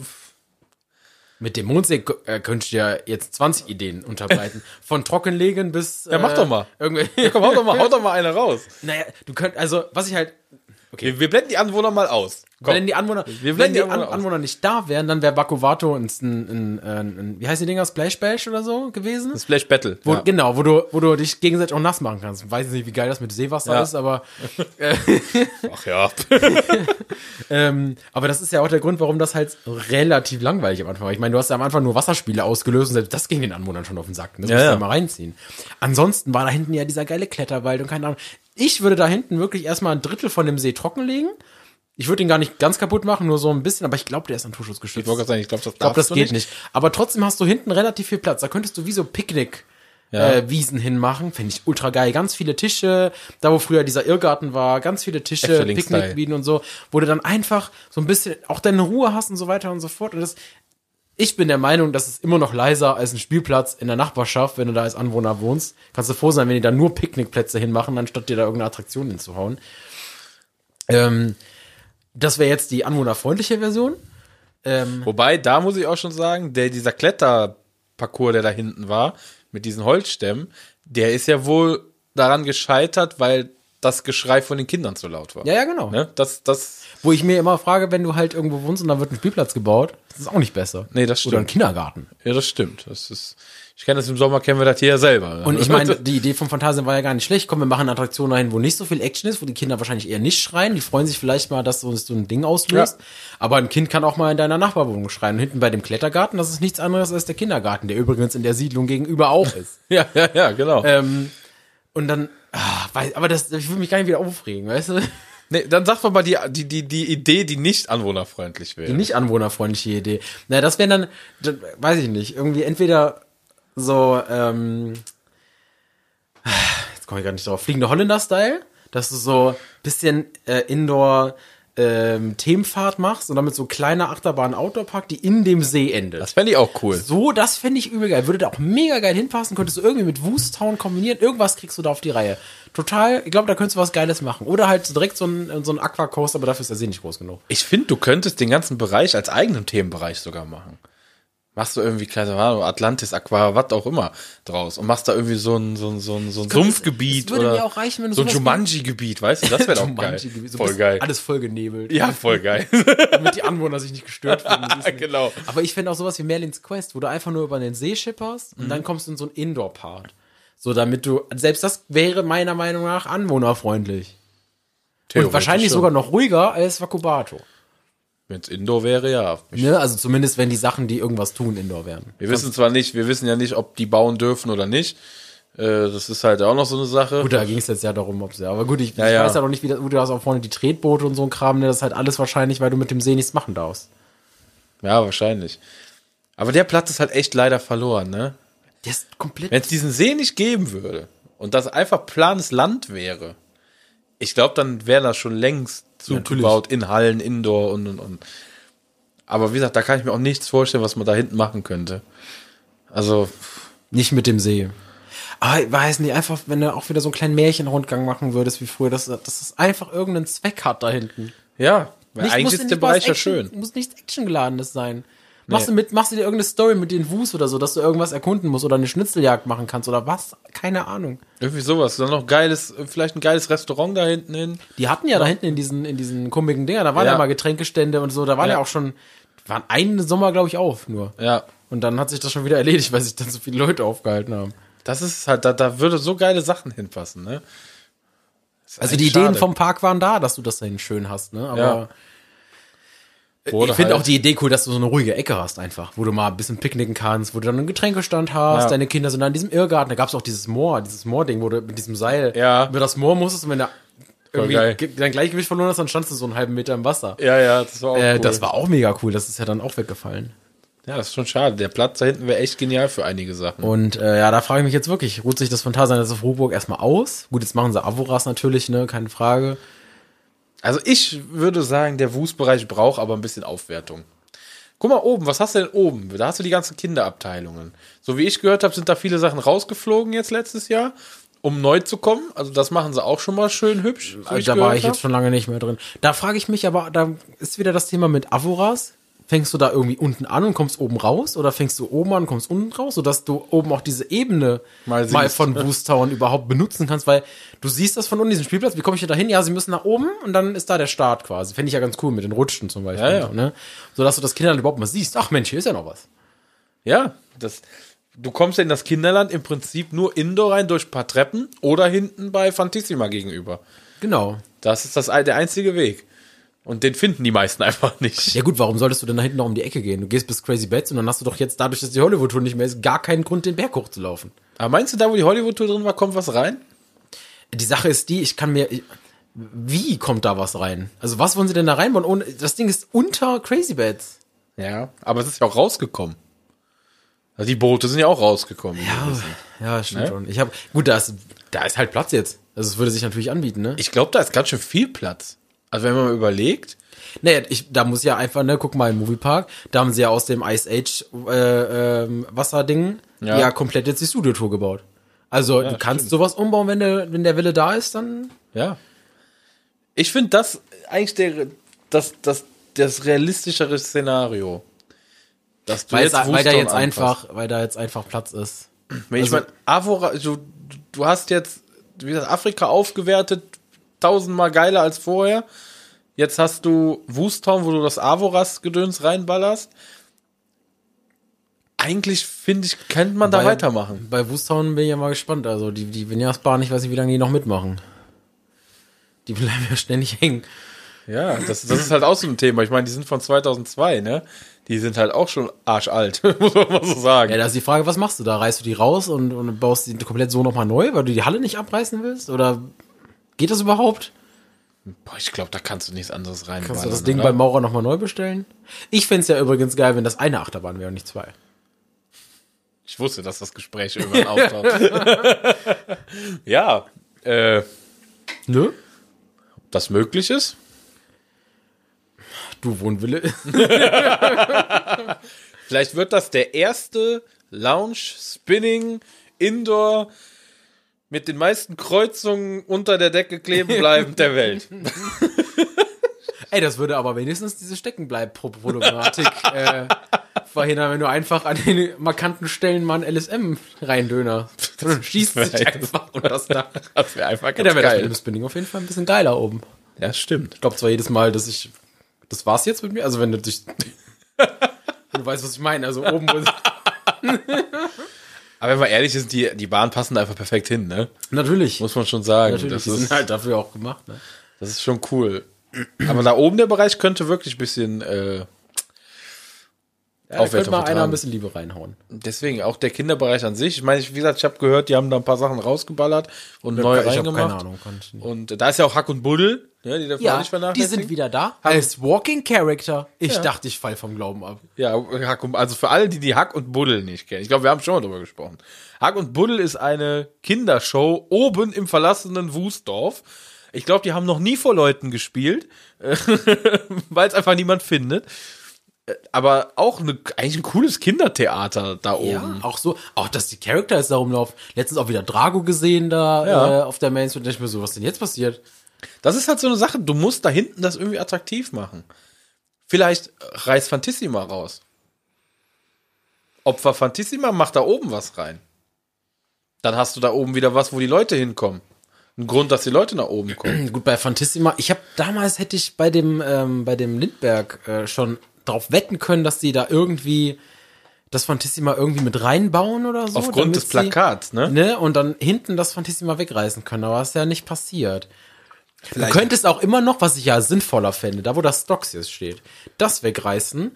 Mit dem Mondsee äh, könnte ich dir jetzt 20 Ideen unterbreiten. Von Trockenlegen bis. Ja, mach doch mal. Irgendwie. ja, komm, hau doch mal, hau doch mal eine raus. naja, du könnt, also, was ich halt. Wir, wir blenden die Anwohner mal aus. Komm. Wenn die Anwohner, Wir wenn die die Anwohner. Anwohner nicht da wären, dann wäre Bakuvato ein, ein, ein, ein, wie heißt die Dinger, Splash Bash oder so gewesen? Splash Battle. Wo, ja. Genau, wo du, wo du dich gegenseitig auch nass machen kannst. Ich weiß nicht, wie geil das mit Seewasser Ja. ist, aber, Ach ja. ähm, aber das ist ja auch der Grund, warum das halt relativ langweilig am Anfang war. Ich meine, du hast ja am Anfang nur Wasserspiele ausgelöst und selbst das ging den Anwohnern schon auf den Sack. Das Ja, musst du ja mal reinziehen. Ansonsten war da hinten ja dieser geile Kletterwald und keine Ahnung. Ich würde da hinten wirklich erstmal ein Drittel von dem See trockenlegen. Ich würde ihn gar nicht ganz kaputt machen, nur so ein bisschen, aber ich glaube, der ist Naturschutzgeschützt. Ich wollte gerade sagen, ich glaube, das Ich glaube, das geht nicht. Aber trotzdem hast du hinten relativ viel Platz. Da könntest du wie so Picknick Ja. äh, Wiesen hinmachen. Finde ich ultra geil. Ganz viele Tische, da wo früher dieser Irrgarten war, ganz viele Tische. Picknickwiesen und so, wo du dann einfach so ein bisschen auch deine Ruhe hast und so weiter und so fort. Und das, ich bin der Meinung, das ist immer noch leiser als ein Spielplatz in der Nachbarschaft, wenn du da als Anwohner wohnst. Kannst du froh sein, wenn die da nur Picknickplätze hinmachen, anstatt dir da irgendeine Attraktion hinzuhauen. Ähm, das wäre jetzt die anwohnerfreundliche Version. Ähm, Wobei, da muss ich auch schon sagen, der, dieser Kletterparcours, der da hinten war, mit diesen Holzstämmen, der ist ja wohl daran gescheitert, weil das Geschrei von den Kindern zu laut war. ja, ja, genau. Ne? Das, das, Wo ich mir immer frage, wenn du halt irgendwo wohnst und da wird ein Spielplatz gebaut, das ist auch nicht besser. Nee, das Oder ein stimmt. Kindergarten. ja, das stimmt. Das ist, ich kenne das im Sommer, kennen wir das hier ja selber. Und ich meine, die Idee vom Phantasien war ja gar nicht schlecht. Komm, wir machen eine Attraktion dahin, wo nicht so viel Action ist, wo die Kinder wahrscheinlich eher nicht schreien. Die freuen sich vielleicht mal, dass du so ein Ding auslöst. Ja. Aber ein Kind kann auch mal in deiner Nachbarwohnung schreien. Und hinten bei dem Klettergarten, das ist nichts anderes als der Kindergarten, der übrigens in der Siedlung gegenüber auch ist. ja, ja, ja, genau. ähm, und dann, ah, weiß, aber das, ich will mich gar nicht wieder aufregen, weißt du? Nee, dann sag doch mal die, die, die, die Idee, die nicht anwohnerfreundlich wäre. Die nicht anwohnerfreundliche Idee. Na, das wäre dann, das, weiß ich nicht, irgendwie entweder so, ähm, jetzt komme ich gar nicht drauf, fliegende Holländer-Style, dass du so bisschen äh, Indoor ähm, Themenfahrt machst und damit so kleine Achterbahn Outdoor-Park, die in dem See endet. Das fände ich auch cool. so, das fände ich übel geil. Würde da auch mega geil hinpassen, könntest du irgendwie mit Woostown kombinieren. Irgendwas kriegst du da auf die Reihe. Total, ich glaube, da könntest du was Geiles machen. Oder halt direkt so ein, so ein Aquacoaster, aber dafür ist der See nicht groß genug. Ich finde, du könntest den ganzen Bereich als eigenen Themenbereich sogar machen. Machst du irgendwie, keine Ahnung, Atlantis, Aqua, was auch immer draus und machst da irgendwie so ein, so ein, so ein, so ein Sumpfgebiet es würde oder mir auch reichen, wenn du so ein Jumanji-Gebiet, weißt du, das wäre doch geil. So voll geil. Alles voll genebelt. Ja, voll geil. Damit die Anwohner sich nicht gestört fühlen. genau. Aber ich fände auch sowas wie Merlins Quest, wo du einfach nur über den See schipperst und Mhm. dann kommst du in so einen Indoor-Part. So, damit du, selbst das wäre meiner Meinung nach anwohnerfreundlich. Und wahrscheinlich schon. sogar noch ruhiger als Vakubato. Wenn es Indoor wäre, ja. Ne? Also zumindest, wenn die Sachen, die irgendwas tun, Indoor wären. Wir wissen zwar nicht, wir wissen ja nicht, ob die bauen dürfen oder nicht. Äh, das ist halt auch noch so eine Sache. Gut, da ging es jetzt ja darum, ob sie. Aber gut, ich, Ja, ich ja. weiß ja noch nicht, wie das, du hast auch vorne die Tretboote und so ein Kram, ne? das ist halt alles wahrscheinlich, weil du mit dem See nichts machen darfst. Ja, wahrscheinlich. Aber der Platz ist halt echt leider verloren, ne? Der ist komplett. Wenn es diesen See nicht geben würde und das einfach planes Land wäre, ich glaube, dann wäre das schon längst zugebaut in Hallen, Indoor und und und. Aber wie gesagt, da kann ich mir auch nichts vorstellen, was man da hinten machen könnte. Also, Nicht mit dem See. Aber ich weiß nicht, einfach, wenn du auch wieder so einen kleinen Märchenrundgang machen würdest wie früher, dass, dass es einfach irgendeinen Zweck hat da hinten. ja, weil Nicht- eigentlich muss ist der Bereich ja schön. Muss nichts Actiongeladenes sein. Machst, Nee. du mit, machst du dir irgendeine Story mit den Wus oder so, dass du irgendwas erkunden musst oder eine Schnitzeljagd machen kannst oder was? Keine Ahnung. Irgendwie sowas. Dann noch geiles, vielleicht ein geiles Restaurant da hinten hin. Die hatten ja da hinten in diesen, in diesen komischen Dinger, da waren ja, Ja. mal Getränkestände und so, da waren ja, Ja. auch schon, waren einen Sommer, glaube ich, auf nur. Ja. Und dann hat sich das schon wieder erledigt, weil sich dann so viele Leute aufgehalten haben. Das ist halt, da, da würde so geile Sachen hinpassen, ne? Also die Ideen schade. vom Park waren da, dass du das dahin schön hast, ne? Aber Ja. Oder ich finde halt- auch die Idee cool, dass du so eine ruhige Ecke hast einfach, wo du mal ein bisschen picknicken kannst, wo du dann einen Getränkestand hast, Ja. deine Kinder sind dann in diesem Irrgarten, da gab es auch dieses Moor, dieses Moor-Ding, wo du mit diesem Seil Ja. über das Moor musstest und wenn du irgendwie geil. dein Gleichgewicht verloren hast, dann standst du so einen halben Meter im Wasser. Ja, ja, das war auch Äh, cool. Das war auch mega cool, das ist ja dann auch weggefallen. Ja, das ist schon schade. Der Platz da hinten wäre echt genial für einige Sachen. Und äh, ja, da frage ich mich jetzt wirklich, ruht sich das Phantasialand jetzt auf Ruhburg erstmal aus? Gut, jetzt machen sie Avoras natürlich, ne, keine Frage. Also ich würde sagen, der Wust-Bereich braucht aber ein bisschen Aufwertung. Guck mal oben, was hast du denn oben? Da hast du die ganzen Kinderabteilungen. So wie ich gehört habe, sind da viele Sachen rausgeflogen jetzt letztes Jahr, um neu zu kommen. Also das machen sie auch schon mal schön hübsch. so Also da war ich hab. jetzt schon lange nicht mehr drin. Da frage ich mich aber, da ist wieder das Thema mit Avoras. Fängst du da irgendwie unten an und kommst oben raus? Oder fängst du oben an und kommst unten raus? Sodass du oben auch diese Ebene Mal mal, von Boost Town überhaupt benutzen kannst? Weil du siehst das von unten, diesen Spielplatz. Wie komme ich da hin? Ja, sie müssen nach oben und dann ist da der Start quasi. Fände ich ja ganz cool mit den Rutschen zum Beispiel. Ja, ja. So, ne? Sodass du das Kindern überhaupt mal siehst. Ach Mensch, hier ist ja noch was. Ja, das, du kommst ja in das Kinderland im Prinzip nur indoor rein durch ein paar Treppen oder hinten bei Fantissima gegenüber. Genau. Das ist das, der einzige Weg. Und den finden die meisten einfach nicht. Ja gut, warum solltest du denn da hinten noch um die Ecke gehen? Du gehst bis Crazy Bats und dann hast du doch jetzt, dadurch, dass die Hollywood-Tour nicht mehr ist, gar keinen Grund, den Berg hochzulaufen. Aber meinst du, da wo die Hollywood-Tour drin war, kommt was rein? Die Sache ist die, ich kann mir. Wie kommt da was rein? Also was wollen sie denn da reinbauen? Ohne, das Ding ist unter Crazy Bats. Ja. Aber es ist ja auch rausgekommen. Also die Boote sind ja auch rausgekommen. wissen. Ja, stimmt Ne? schon. Ich habe gut, da ist, da ist halt Platz jetzt. Also es würde sich natürlich anbieten, ne? Ich glaube, da ist ganz schön viel Platz. Also wenn man mal überlegt, Naja, ich, da muss ja einfach, ne, guck mal im Moviepark, da haben sie ja aus dem Ice Age äh, ähm, Wasserding ja. Ja. komplett jetzt die Studiotour gebaut. Also du kannst sowas umbauen, wenn der, wenn der Wille da ist, dann ja. Ich finde das eigentlich der, das, das, das realistischere Szenario. Dass du weil, es, weil da jetzt einfach, weil da jetzt einfach Platz ist. Wenn ich Also- meine, Avora, du, du hast jetzt, wie gesagt, Afrika aufgewertet, tausendmal geiler als vorher. Jetzt hast du Wustown, wo du das Avoras-Gedöns reinballerst. Eigentlich, finde ich, könnte man da Bei- weitermachen. Bei Wustown bin ich ja mal gespannt. Also die, die Vinyas-Bahn, ich weiß nicht, wie lange die noch mitmachen. Die bleiben ja ständig hängen. Ja, das, das ist halt auch so ein Thema. Ich meine, die sind von 2002, ne? Die sind halt auch schon arschalt, muss man mal so sagen. Ja, da ist die Frage, was machst du da? Reißt du die raus und, und baust die komplett so nochmal neu, weil du die Halle nicht abreißen willst? Oder geht das überhaupt? Boah, ich glaube, da kannst du nichts anderes reinballern. Kannst du das Ding oder? beim Maurer nochmal neu bestellen? Ich fänd's ja übrigens geil, wenn das eine Achterbahn wäre und nicht zwei. Ich wusste, dass das Gespräch irgendwann auftaucht. ja, äh, Ne? das möglich ist. Du Wohnwille. Vielleicht wird das der erste Lounge Spinning Indoor mit den meisten Kreuzungen unter der Decke kleben bleibend der Welt. Ey, das würde aber wenigstens diese Steckenbleib-Problematik äh, verhindern, wenn du einfach an den markanten Stellen mal ein LSM reindöner. Dann schießt sich einfach unter das Dach. Das wäre einfach Ja, ganz da wäre das geil. mit dem Spinning auf jeden Fall ein bisschen geiler oben. Ja, stimmt. Ich glaube zwar jedes Mal, dass ich. Das war's jetzt mit mir. Also wenn du dich. du weißt, was ich meine. Also oben. Aber wenn man ehrlich ist, die, die Bahnen passen da einfach perfekt hin, ne? natürlich. Muss man schon sagen. natürlich. das, Die ist, sind halt dafür auch gemacht. Ne? das ist schon cool. Aber da oben der Bereich könnte wirklich ein bisschen, äh, Ja, da Aufwertung könnte mal einer ein bisschen Liebe reinhauen. deswegen auch der Kinderbereich an sich. Ich meine, ich, wie gesagt, ich habe gehört, die haben da ein paar Sachen rausgeballert und neu ich hab reingemacht. keine Ahnung. Und da ist ja auch Hack und Buddel, ne, die darf Ja, nicht die vernachlässigen. sind wieder da. Als Walking Character. Ich Ja. dachte, ich fall vom Glauben ab. Ja, Hack und, also für alle, die die Hack und Buddel nicht kennen. Ich glaube, wir haben schon mal drüber gesprochen. Hack und Buddel ist eine Kindershow oben im verlassenen Wustdorf. Ich glaube, die haben noch nie vor Leuten gespielt, weil es einfach niemand findet. Äh, Aber auch eine, eigentlich ein cooles Kindertheater da oben. Ja, auch so, auch dass die Charakter jetzt da rumlaufen. Letztens auch wieder Drago gesehen da Ja. äh, auf der Main Street. Da ich mir so, was denn jetzt passiert? Das ist halt so eine Sache. Du musst da hinten das irgendwie attraktiv machen. Vielleicht reißt Fantissima raus. Opfer Fantissima macht da oben was rein. Dann hast du da oben wieder was, wo die Leute hinkommen. Ein Grund, dass die Leute nach oben kommen. Gut, bei Fantissima, ich habe damals hätte ich bei dem ähm, bei dem Lindberg äh, schon drauf wetten können, dass die da irgendwie das Fantissima irgendwie mit reinbauen oder so. Aufgrund des Plakats, ne? Ne, und dann hinten das Fantissima wegreißen können, aber ist ja nicht passiert. Du könntest auch immer noch, was ich ja sinnvoller fände, da wo das Stocks jetzt steht, das wegreißen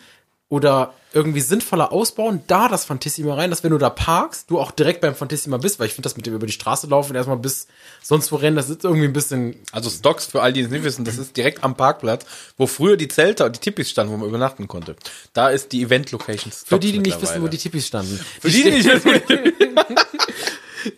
oder irgendwie sinnvoller ausbauen, da das Fantissima rein, dass wenn du da parkst, du auch direkt beim Fantissima bist, weil ich finde das mit dem über die Straße laufen, erstmal bis sonst wo rennen, das ist irgendwie ein bisschen Also Stocks, für all die, die es nicht wissen, das ist direkt am Parkplatz, wo früher die Zelte und die Tippis standen, wo man übernachten konnte. Da ist die Event-Location Stocks Für die, die nicht wissen, wo die Tipis standen. Für die, die nicht wissen,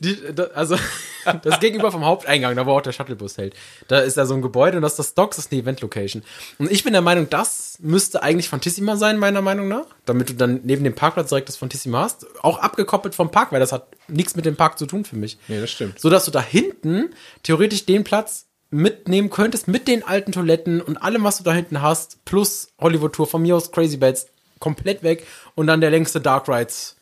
Die, da, also, das gegenüber vom Haupteingang, da wo auch der Shuttlebus hält. Da ist ja so ein Gebäude und das ist das Docks, das ist eine Event-Location. Und ich bin der Meinung, das müsste eigentlich Fantissima sein, meiner Meinung nach. Damit du dann neben dem Parkplatz direkt das Fantissima hast. Auch abgekoppelt vom Park, weil das hat nichts mit dem Park zu tun für mich. Nee, das stimmt. So dass du da hinten theoretisch den Platz mitnehmen könntest mit den alten Toiletten und allem, was du da hinten hast, plus Hollywood Tour, von mir aus Crazy Beds, komplett weg und dann der längste Dark Rides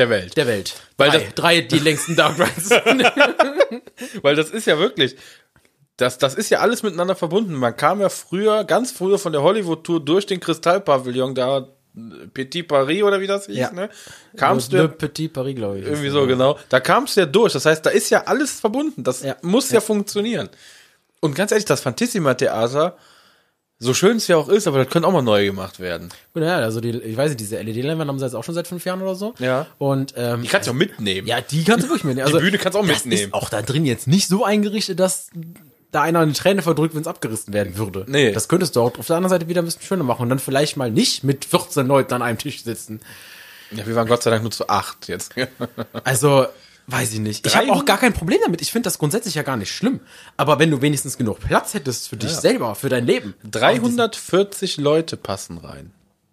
der Welt. der Welt. Weil drei, das- drei die längsten Dark Rides. Weil das ist ja wirklich, das, das ist ja alles miteinander verbunden. Man kam ja früher, ganz früher von der Hollywood-Tour durch den Kristallpavillon da, Petit Paris oder wie das hieß, Ja. ne? Kamst Le du Petit Paris, glaube ich. irgendwie so, genau. Da kamst du ja durch. Das heißt, da ist ja alles verbunden. Das Ja. muss ja. funktionieren. Und ganz ehrlich, das Fantissima-Theater, so schön es ja auch ist, aber das könnte auch mal neu gemacht werden. Gut, ja, also die, ich weiß nicht, diese LED-Leinwand haben sie jetzt auch schon seit fünf Jahren oder so. Ja. Und ähm, Die kannst du auch mitnehmen. ja, die kannst du wirklich mitnehmen. Also, Die Bühne kannst du auch mitnehmen. Ist auch da drin jetzt nicht so eingerichtet, dass da einer eine Träne verdrückt, wenn es abgerissen werden würde. Nee. Das könntest du auch auf der anderen Seite wieder ein bisschen schöner machen und dann vielleicht mal nicht mit 14 Leuten an einem Tisch sitzen. Ja, wir waren Gott sei Dank nur zu acht jetzt. Also, weiß ich nicht. Ich habe 300? auch gar kein Problem damit. Ich finde das grundsätzlich ja gar nicht schlimm. Aber wenn du wenigstens genug Platz hättest für dich selber, für dein Leben. 340 Leute passen rein.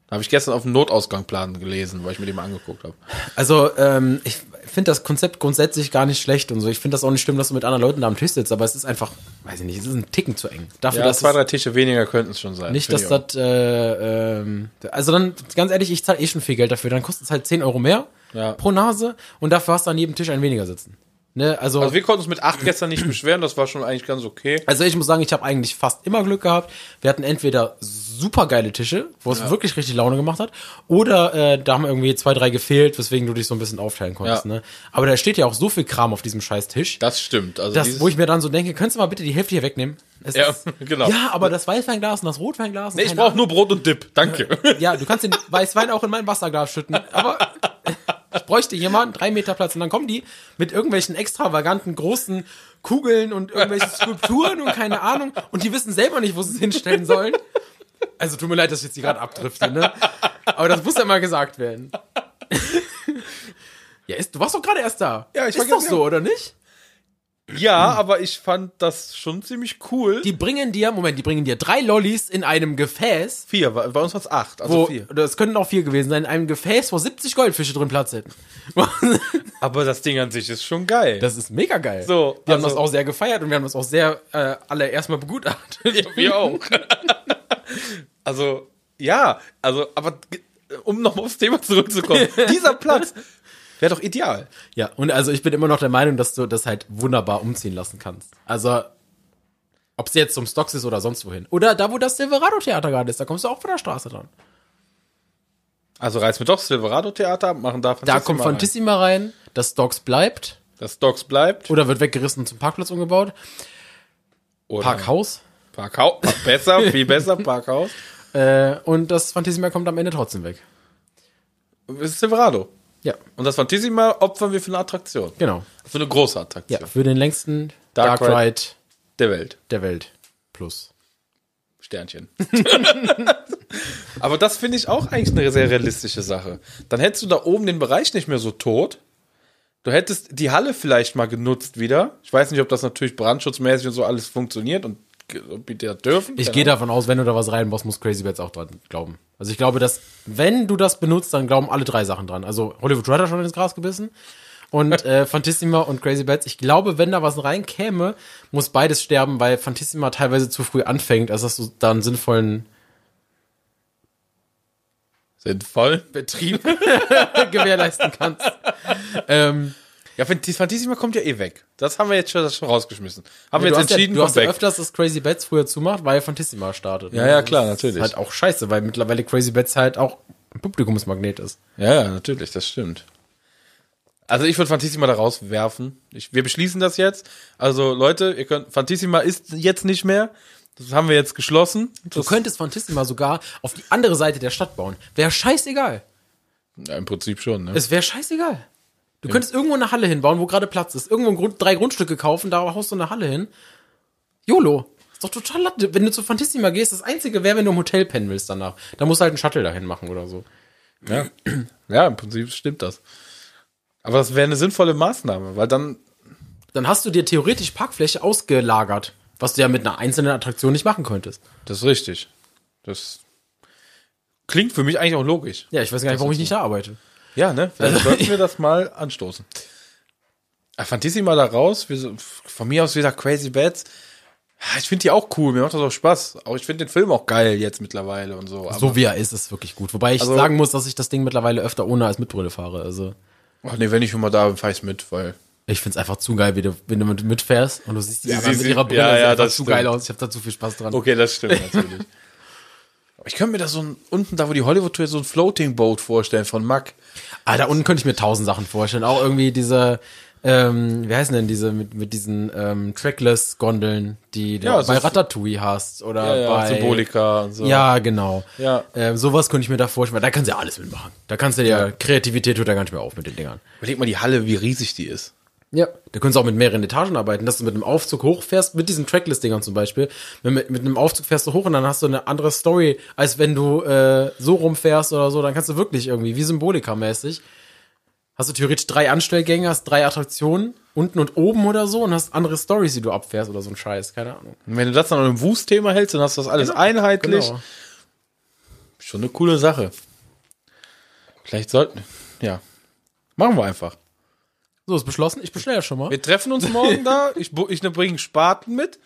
Habe ich gestern auf dem Notausgangplan gelesen, weil ich mir den mal angeguckt habe. Also, ähm, ich finde das Konzept grundsätzlich gar nicht schlecht und so. Ich finde das auch nicht schlimm, dass du mit anderen Leuten da am Tisch sitzt, aber es ist einfach, weiß ich nicht, es ist ein Ticken zu eng. Dafür, Ja, dass zwei, drei Tische weniger könnten es schon sein. nicht, dass das, äh, ähm, also dann, ganz ehrlich, ich zahle eh schon viel Geld dafür. Dann kostet es halt 10 Euro mehr Ja. pro Nase und dafür hast du an jedem Tisch einen weniger sitzen. Ne, also, Also wir konnten uns mit acht gestern nicht beschweren, das war schon eigentlich ganz okay. Also ich muss sagen, ich habe eigentlich fast immer Glück gehabt. Wir hatten entweder super geile Tische, wo es wirklich richtig Laune gemacht hat, oder äh, da haben irgendwie zwei, drei gefehlt, weswegen du dich so ein bisschen aufteilen konntest. Ja. Ne? Aber da steht ja auch so viel Kram auf diesem scheiß Tisch, Das stimmt. Also dass, wo ich mir dann so denke, könntest du mal bitte die Hälfte hier wegnehmen? Es Ja, ist, genau. Ja, aber das Weißweinglas und das Rotweinglas. nee, ich brauche nur Brot und Dip. Danke. Ja, du kannst den Weißwein auch in mein Wasserglas schütten, aber ich bräuchte jemanden, drei Meter Platz. Und dann kommen die mit irgendwelchen extravaganten großen Kugeln und irgendwelchen Skulpturen und keine Ahnung. Und die wissen selber nicht, wo sie es hinstellen sollen. Also tut mir leid, dass ich jetzt hier gerade abdrifte, ne? Aber das muss ja mal gesagt werden. Ja, ist, du warst doch gerade erst da. Ja, ich ist war doch so, oder nicht? Ja, aber ich fand das schon ziemlich cool. Die bringen dir, Moment, die bringen dir drei Lollis in einem Gefäß, vier, bei uns waren es acht, also wo, vier. das könnten auch vier gewesen sein, in einem Gefäß, wo 70 Goldfische drin Platz hätten. Aber das Ding an sich ist schon geil. Das ist mega geil. So, wir haben also- das auch sehr gefeiert und wir haben das auch sehr äh, alle erstmal begutachtet. wir auch. also, ja, also, aber ge- um nochmal aufs Thema zurückzukommen. Dieser Platz wäre doch ideal. Ja, und also ich bin immer noch der Meinung, dass du das halt wunderbar umziehen lassen kannst. Also, ob es jetzt zum Stocks ist oder sonst wohin. Oder da, wo das Silverado-Theater gerade ist, da kommst du auch von der Straße dran. Also reißen wir doch das Silverado Theater ab, machen da Da Fantissima kommt rein. Fantissima rein, das Stocks bleibt Das Docks bleibt. oder wird weggerissen und zum Parkplatz umgebaut. Oder Parkhaus. Parkhaus. Besser, viel besser, Parkhaus. Äh, und das Fantissima kommt am Ende trotzdem weg. Das ist Silverado. Ja, Und das Fantissima opfern wir für eine Attraktion. genau. Für eine große Ja, Attraktion für den längsten Dark Dark, Ride. Ride der Welt. der Welt. Plus. Sternchen. Aber das finde ich auch eigentlich eine sehr realistische Sache. Dann hättest du da oben den Bereich nicht mehr so tot. Du hättest die Halle vielleicht mal genutzt wieder. Ich weiß nicht, ob das natürlich brandschutzmäßig und so alles funktioniert und ob die dürfen. Ich gehe davon aus, wenn du da was reinbaust, muss Crazy Bets auch dran glauben. Also ich glaube, dass, wenn du das benutzt, dann glauben alle drei Sachen dran. Also Hollywood Rider schon ins Gras gebissen und äh, Fantissima und Crazy Bets. Ich glaube, wenn da was reinkäme, muss beides sterben, weil Fantissima teilweise zu früh anfängt, als dass du da einen sinnvollen Sinnvoll. Betrieb gewährleisten kannst. ähm, Ja, Fant- Fantissima kommt ja eh weg. Das haben wir jetzt schon, das schon rausgeschmissen. Haben wir du jetzt hast ja, entschieden, du hast ja weg. öfters, dass Crazy Bets früher zumacht, weil Fantissima startet. Ja, ja, Das klar, ist natürlich. Halt auch scheiße, weil mittlerweile Crazy Bets halt auch ein Publikumsmagnet ist. Ja, ja, natürlich, das stimmt. Also ich würde Fantissima da rauswerfen. Ich, wir beschließen das jetzt. Also Leute, ihr könnt, Fantissima ist jetzt nicht mehr. Das haben wir jetzt geschlossen. Du Das, könntest Fantissima sogar auf die andere Seite der Stadt bauen. Wäre scheißegal. ja, im Prinzip schon, ne? Es wäre scheißegal. Du könntest irgendwo eine Halle hinbauen, wo gerade Platz ist. Irgendwo Grund, drei Grundstücke kaufen, da haust du eine Halle hin. YOLO. Ist doch total latte. Wenn du zu Fantissima gehst, das Einzige wäre, wenn du im Hotel pennen willst danach. Da musst du halt einen Shuttle dahin machen oder so. Ja. ja, im Prinzip stimmt das. Aber das wäre eine sinnvolle Maßnahme, weil dann, Dann hast du dir theoretisch Parkfläche ausgelagert, was du ja mit einer einzelnen Attraktion nicht machen könntest. das ist richtig. Das klingt für mich eigentlich auch logisch. Ja, ich weiß gar nicht, warum ich nicht da arbeite. Ja, ne? Vielleicht sollten wir das mal anstoßen. Ah, Fantissima da raus, so, von mir aus wieder Crazy Bats. Ah, Ich finde die auch cool, mir macht das auch Spaß. Auch ich finde den Film auch geil jetzt mittlerweile und so. Aber, So wie er ist, ist wirklich gut. Wobei ich Also- sagen muss, dass ich das Ding mittlerweile öfter ohne als mit Brille fahre. Also ach nee, wenn ich immer da bin, fahr ich's mit, weil. ich find's einfach zu geil, wie du, wenn du mit, mitfährst und du siehst die Sie- sie- mit ihrer Brille. ja, ja, das zu stimmt. geil aus. Ich habe da zu viel Spaß dran. Okay, das stimmt natürlich. Ich könnte mir da so ein, unten da, wo die Hollywood-Tour so ein Floating Boat vorstellen von Mack. Ah, da unten könnte ich mir tausend Sachen vorstellen. Auch irgendwie diese, ähm, wie heißen denn diese, mit, mit diesen ähm, Trackless-Gondeln, die du Ja, bei Ratatouille hast oder Ja, ja, bei Symbolika und so. Ja, genau. Ja. Ähm, sowas könnte ich mir da vorstellen, da kannst du ja alles mitmachen. Da kannst du dir, Kreativität hört da gar nicht mehr auf mit den Dingern. Überleg mal die Halle, wie riesig die ist. Ja. Da könntest du auch mit mehreren Etagen arbeiten, dass du mit einem Aufzug hochfährst, mit diesen Tracklist-Dingern zum Beispiel. Mit, mit, mit einem Aufzug fährst du hoch und dann hast du eine andere Story, als wenn du äh, so rumfährst oder so. Dann kannst du wirklich irgendwie, wie Symbolika-mäßig, hast du theoretisch drei Anstellgänge, hast drei Attraktionen, unten und oben oder so, und hast andere Stories, die du abfährst oder so ein Scheiß, keine Ahnung. Und wenn du das dann an einem Wust-Thema hältst, dann hast du das alles einheitlich. Genau. Schon eine coole Sache. Vielleicht sollten, ja. Machen wir einfach. So, ist beschlossen. Ich bestelle ja schon mal. Wir treffen uns morgen da. Ich, ich bringe Spaten mit.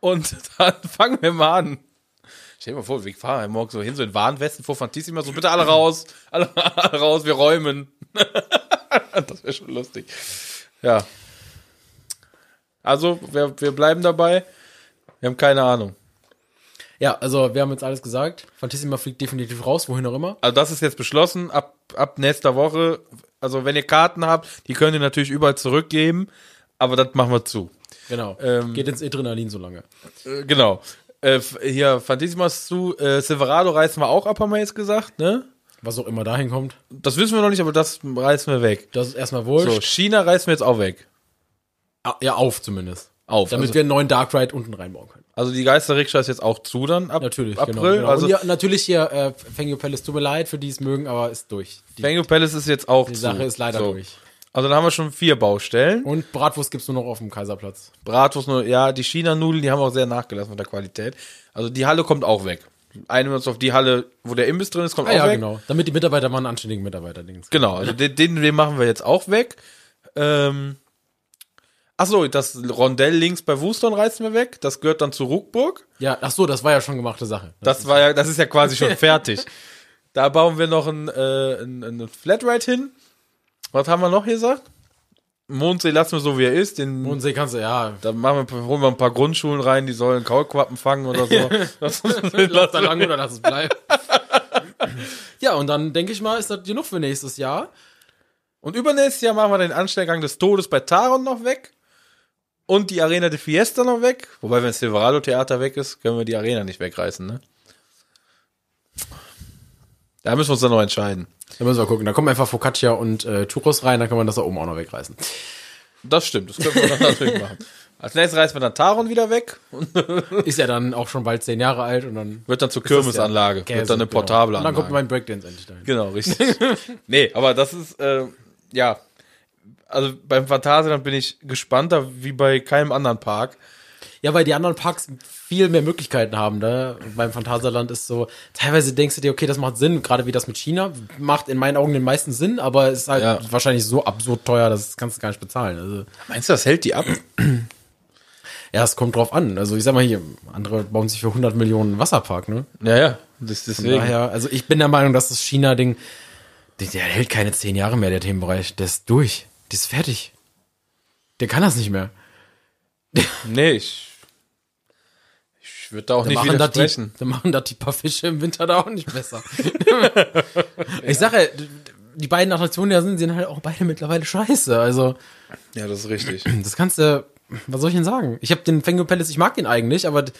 Und dann fangen wir mal an. Stell dir mal vor, wir fahren morgen so hin, so in Warnwesten vor Fantissima, so bitte alle raus, alle, alle raus, wir räumen. das wäre schon lustig. Ja. Also, wir, wir bleiben dabei. Wir haben keine Ahnung. Ja, also wir haben jetzt alles gesagt. Fantissima fliegt definitiv raus, wohin auch immer. Also das ist jetzt beschlossen, ab, ab nächster Woche. Also wenn ihr Karten habt, die könnt ihr natürlich überall zurückgeben, aber das machen wir zu. Genau. Ähm, Geht ins Adrenalin so lange. Äh, genau. Äh, hier, Fantissima ist zu, äh, Silverado reißen wir auch ab, haben wir jetzt gesagt, ne? Was auch immer dahin kommt. Das wissen wir noch nicht, aber das reißen wir weg. Das ist erstmal wurscht. So, China reißen wir jetzt auch weg. Ja, auf zumindest. Auf. Damit also, wir einen neuen Dark Ride unten reinbauen können. Also die Geisterrikscha ist jetzt auch zu dann ab Natürlich, April. genau. genau. Also ja, natürlich hier äh, Fangio Palace, tut mir leid, für die es mögen, aber ist durch. Die, Fangio Palace ist jetzt auch die zu. Sache ist leider so. durch. Also dann haben wir schon vier Baustellen. Und Bratwurst gibt's nur noch auf dem Kaiserplatz. Bratwurst nur, ja, die China-Nudeln, die haben auch sehr nachgelassen von der Qualität. Also die Halle kommt auch weg. Einigen wir uns auf die Halle, wo der Imbiss drin ist, kommt Ah auch ja, weg. genau. Damit die Mitarbeiter mal einen anständigen Mitarbeiter-Dings. Genau, also den, den, den machen wir jetzt auch weg. Ähm, Achso, das Rondell links bei Wuston reißen wir weg. Das gehört dann zu Ruckburg. Ja, ach so, das war ja schon gemachte Sache. Das war ja, das ist ja quasi schon fertig. Da bauen wir noch ein, äh, ein, ein Flatride hin. Was haben wir noch hier gesagt? Mondsee lassen wir so, wie er ist. Den, Mondsee kannst du, ja. da machen wir, holen wir ein paar Grundschulen rein, die sollen Kaulquappen fangen oder so. das, Lass da lang oder lass es bleiben. ja, und dann denke ich mal, ist das genug für nächstes Jahr. Und übernächstes Jahr machen wir den Anstellgang des Todes bei Taron noch weg. Und die Arena de Fiesta noch weg. Wobei, wenn das Silverado Theater weg ist, können wir die Arena nicht wegreißen, ne? Da müssen wir uns dann noch entscheiden. Da müssen wir gucken. Da kommen einfach Focaccia und äh, Churros rein, dann kann man das da oben auch noch wegreißen. Das stimmt, das können wir dann natürlich machen. Als nächstes reißen wir dann Taron wieder weg Ist ja dann auch schon bald zehn Jahre alt und dann wird dann zur Kirmesanlage. ja wird dann eine genau. portable Und dann kommt Anlage. mein Breakdance endlich dahin. Genau, richtig. nee, aber das ist, äh, ja, also beim Phantasialand bin ich gespannter wie bei keinem anderen Park. Ja, weil die anderen Parks viel mehr Möglichkeiten haben. Ne? Beim Phantasialand ist so, teilweise denkst du dir, okay, das macht Sinn, gerade wie das mit China, macht in meinen Augen den meisten Sinn, aber es ist halt Ja. wahrscheinlich so absurd teuer, das kannst du gar nicht bezahlen. Also, Meinst du, das hält die ab? ja, es kommt drauf an. Also ich sag mal hier, andere bauen sich für 100 Millionen Wasserpark, ne? Ja, ja, das, Von deswegen. daher, also ich bin der Meinung, dass das China-Ding, der, der hält keine zehn Jahre mehr, der Themenbereich. Der ist durch. Der ist fertig. Der kann das nicht mehr. Nee, ich, ich würde da auch Dann nicht machen, das die, widersprechen. dann machen das die paar Fische im Winter da auch nicht besser. ich sage, ja, die beiden Attraktionen, die da sind, sind halt auch beide mittlerweile scheiße. Also, Ja, das ist richtig. das kannst du, was soll ich denn sagen? Ich habe den Fengo Palace, ich mag den eigentlich, aber der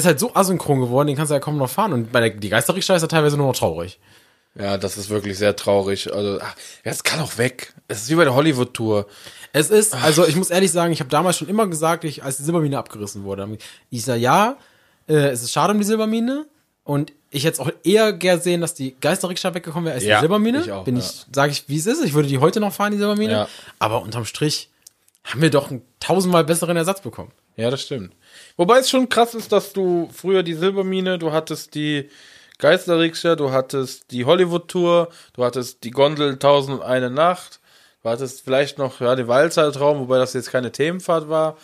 ist halt so asynchron geworden, den kannst du ja kaum noch fahren. Und bei der, die Geisterrikscha ist ja teilweise nur noch traurig. Ja, das ist wirklich sehr traurig. Also, ach, ja, es kann auch weg. Es ist wie bei der Hollywood-Tour. Es ist, also ich muss ehrlich sagen, ich habe damals schon immer gesagt, ich, als die Silbermine abgerissen wurde, ich sag ja, äh, es ist schade um die Silbermine und ich hätte es auch eher gern sehen, dass die Geisterrikscha weggekommen wäre als Ja, die Silbermine. ich auch, Bin ja. ich, sage ich, wie es ist. Ich würde die heute noch fahren, die Silbermine. Ja. Aber unterm Strich haben wir doch einen tausendmal besseren Ersatz bekommen. Ja, das stimmt. Wobei es schon krass ist, dass du früher die Silbermine, du hattest die Geisterrikscha, du hattest die Hollywood-Tour, du hattest die Gondel 1001 Nacht, du hattest vielleicht noch ja, den Waldzeitraum, wobei das jetzt keine Themenfahrt war.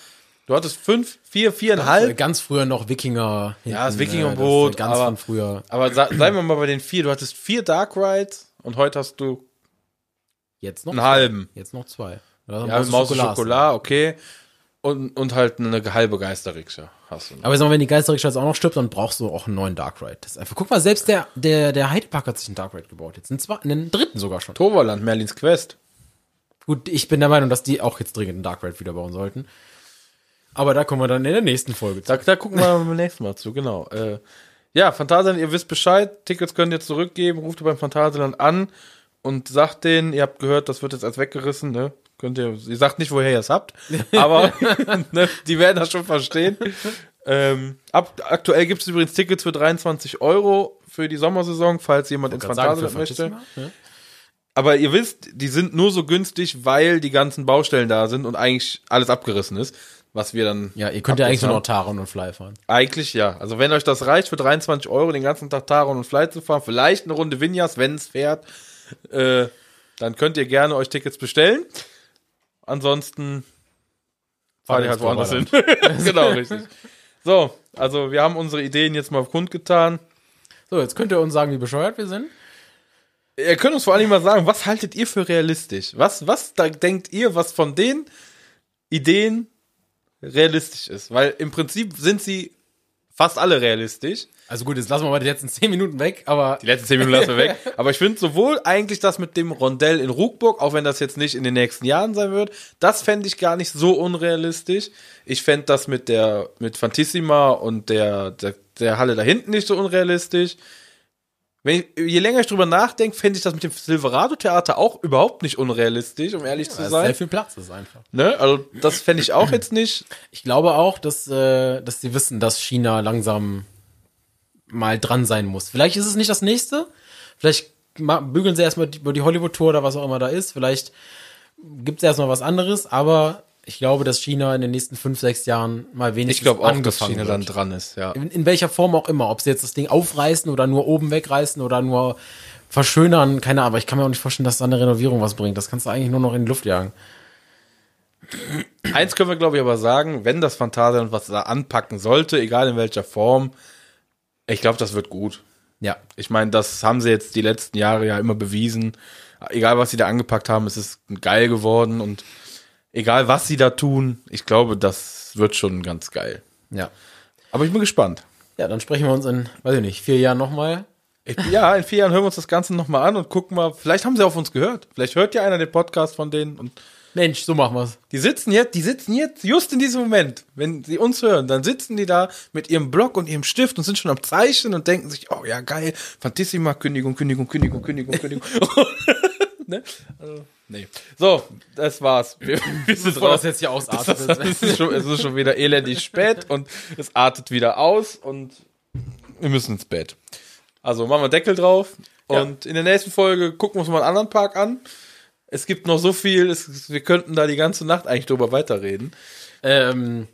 Du hattest fünf, vier, viereinhalb. Ganz früher noch Wikinger. Ja, das hinten, Wikingerboot, äh, Ganz aber- von früher. Aber seien wir mal bei den vier. Du hattest vier Dark Rides und heute hast du Jetzt noch einen zwei. halben. Jetzt noch zwei. Oder Ja, Maus und Maus Schokolade. Schokolade, okay. Und, und halt eine halbe Geisterrikscha hast du. noch. Aber sag mal, wenn die Geisterrikscha jetzt auch noch stirbt, dann brauchst du auch einen neuen Dark Ride. Das ist einfach, guck mal, selbst der, der, der Heidepark hat sich einen Dark Ride gebaut. Jetzt einen, zweiten, einen dritten sogar schon. Toverland, Merlins Quest. Gut, ich bin der Meinung, dass die auch jetzt dringend einen Dark Ride wieder bauen sollten. Aber da kommen wir dann in der nächsten Folge zu. Da, da gucken wir beim nächsten Mal zu, genau. Äh, ja, Phantasialand, ihr wisst Bescheid. Tickets könnt ihr zurückgeben. Ruft ihr beim Phantasialand an und sagt denen, ihr habt gehört, das wird jetzt als weggerissen, ne? Könnt ihr, ihr sagt nicht, woher ihr es habt, aber ne, die werden das schon verstehen. Ähm, ab, aktuell gibt es übrigens Tickets für 23 Euro für die Sommersaison, falls jemand ins Phantasialand möchte. Ne? Aber ihr wisst, die sind nur so günstig, weil die ganzen Baustellen da sind und eigentlich alles abgerissen ist, was wir dann. Ja, ihr könnt ja eigentlich nur noch Taron und Fly fahren. Eigentlich ja. Also wenn euch das reicht, für 23 Euro den ganzen Tag Taron und Flight zu fahren, vielleicht eine Runde Vinyas, wenn es fährt, äh, dann könnt ihr gerne euch Tickets bestellen. Ansonsten fahrt ihr halt woanders hin. genau, richtig. So, also wir haben unsere Ideen jetzt mal kundgetan. So, jetzt könnt ihr uns sagen, wie bescheuert wir sind. Ihr könnt uns vor allem mal sagen, was haltet ihr für realistisch? Was, was da denkt ihr, was von den Ideen realistisch ist? Weil im Prinzip sind sie fast alle realistisch. Also gut, jetzt lassen wir mal die letzten 10 Minuten weg, aber Die letzten zehn Minuten lassen wir weg. Aber ich finde sowohl eigentlich das mit dem Rondell in Ruckburg, auch wenn das jetzt nicht in den nächsten Jahren sein wird, das fände ich gar nicht so unrealistisch. Ich fände das mit der, mit Fantissima und der, der, der Halle da hinten nicht so unrealistisch. Wenn ich, je länger ich drüber nachdenke, fände ich das mit dem Silverado-Theater auch überhaupt nicht unrealistisch, um ehrlich da zu ist sehr sein. viel Platz ist einfach. Ne? Also, das fände ich auch jetzt nicht. Ich glaube auch, dass, äh, dass sie wissen, dass China langsam mal dran sein muss. Vielleicht ist es nicht das nächste. Vielleicht bügeln sie erstmal über die Hollywood-Tour oder was auch immer da ist. Vielleicht gibt es erstmal was anderes, aber ich glaube, dass China in den nächsten fünf, sechs Jahren mal wenigstens Ich glaube auch, dass China wird. dann dran ist, ja. In, in welcher Form auch immer. Ob sie jetzt das Ding aufreißen oder nur oben wegreißen oder nur verschönern, keine Ahnung. Aber ich kann mir auch nicht vorstellen, dass da eine Renovierung was bringt. Das kannst du eigentlich nur noch in die Luft jagen. Eins können wir, glaube ich, aber sagen, wenn das Phantasialand was da anpacken sollte, egal in welcher Form, ich glaube, das wird gut. Ja. Ich meine, das haben sie jetzt die letzten Jahre ja immer bewiesen. Egal, was sie da angepackt haben, es ist geil geworden und egal, was sie da tun, ich glaube, das wird schon ganz geil. Ja. Aber ich bin gespannt. Ja, dann sprechen wir uns in, weiß ich nicht, vier Jahren nochmal. Ja, in vier Jahren hören wir uns das Ganze nochmal an und gucken mal, vielleicht haben sie auf uns gehört. Vielleicht hört ja einer den Podcast von denen und Mensch, so machen wir's. die sitzen jetzt, die sitzen jetzt just in diesem Moment, wenn sie uns hören, dann sitzen die da mit ihrem Block und ihrem Stift und sind schon am Zeichnen und denken sich, oh ja, geil, Fantissima, Kündigung, Kündigung, Kündigung, Kündigung, Kündigung. ne? Also, nee. So, das war's. Wir, wir sind Bevor das jetzt hier ausartet. es, ist schon, es ist schon wieder elendig spät und es artet wieder aus und wir müssen ins Bett. Also machen wir Deckel drauf und in der nächsten Folge gucken wir uns mal einen anderen Park an. Es gibt noch so viel, es, wir könnten da die ganze Nacht eigentlich drüber weiterreden. ähm,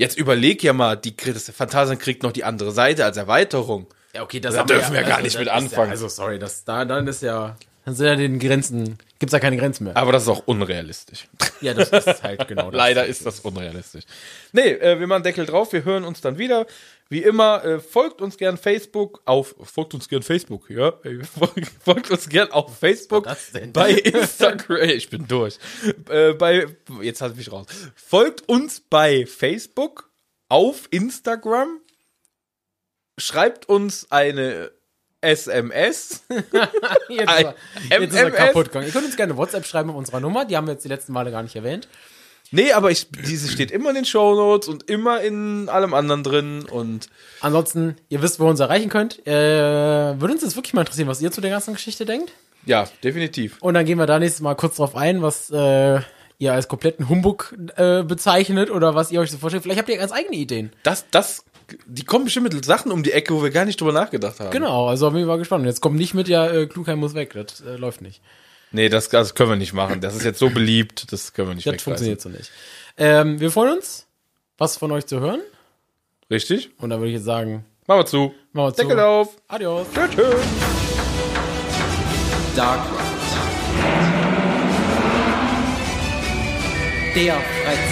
Jetzt überleg ja mal, die, Phantasien kriegt noch die andere Seite als Erweiterung. ja, okay, das Da dürfen wir gar nicht das mit ist ja- anfangen. Also, sorry, das, da, dann ist ja, dann sind ja den Grenzen, gibt's ja keine Grenzen mehr. Aber das ist auch unrealistisch. Ja, das ist halt genau das. Leider ist das unrealistisch. Nee, äh, wir machen Deckel drauf, wir hören uns dann wieder. Wie immer, äh, folgt uns gern Facebook auf, folgt uns gern Facebook, ja? Folgt, uns gern auf Facebook, Was denn? bei Instagram, ich bin durch. Äh, bei, jetzt ich mich raus. Folgt uns bei Facebook, auf Instagram, schreibt uns eine SMS. Jetzt, ist er, jetzt ist er kaputt gegangen. Ihr könnt uns gerne WhatsApp schreiben auf unserer Nummer, die haben wir jetzt die letzten Male gar nicht erwähnt. Nee, aber ich, diese steht immer in den Shownotes und immer in allem anderen drin und Ansonsten, ihr wisst, wo ihr uns erreichen könnt. Äh, würde uns jetzt wirklich mal interessieren, was ihr zu der ganzen Geschichte denkt. ja, definitiv. Und dann gehen wir da nächstes Mal kurz drauf ein, was äh, ihr als kompletten Humbug äh, bezeichnet oder was ihr euch so vorstellt. Vielleicht habt ihr ganz eigene Ideen. Das, das, die kommen bestimmt mit Sachen um die Ecke, wo wir gar nicht drüber nachgedacht haben. Genau, also bin ich mal gespannt. Jetzt kommt nicht mit, ja, äh, Klugheim muss weg. Das äh, läuft nicht. Nee, das, das können wir nicht machen. Das ist jetzt so beliebt, das können wir nicht Das weglassen. funktioniert so nicht. Ähm, wir freuen uns, was von euch zu hören. Richtig? Und dann würde ich jetzt sagen, Machen wir zu. machen wir zu. Deckel auf. Adios. Tschüss. tschüss. Dark Ride. Der Freizeit.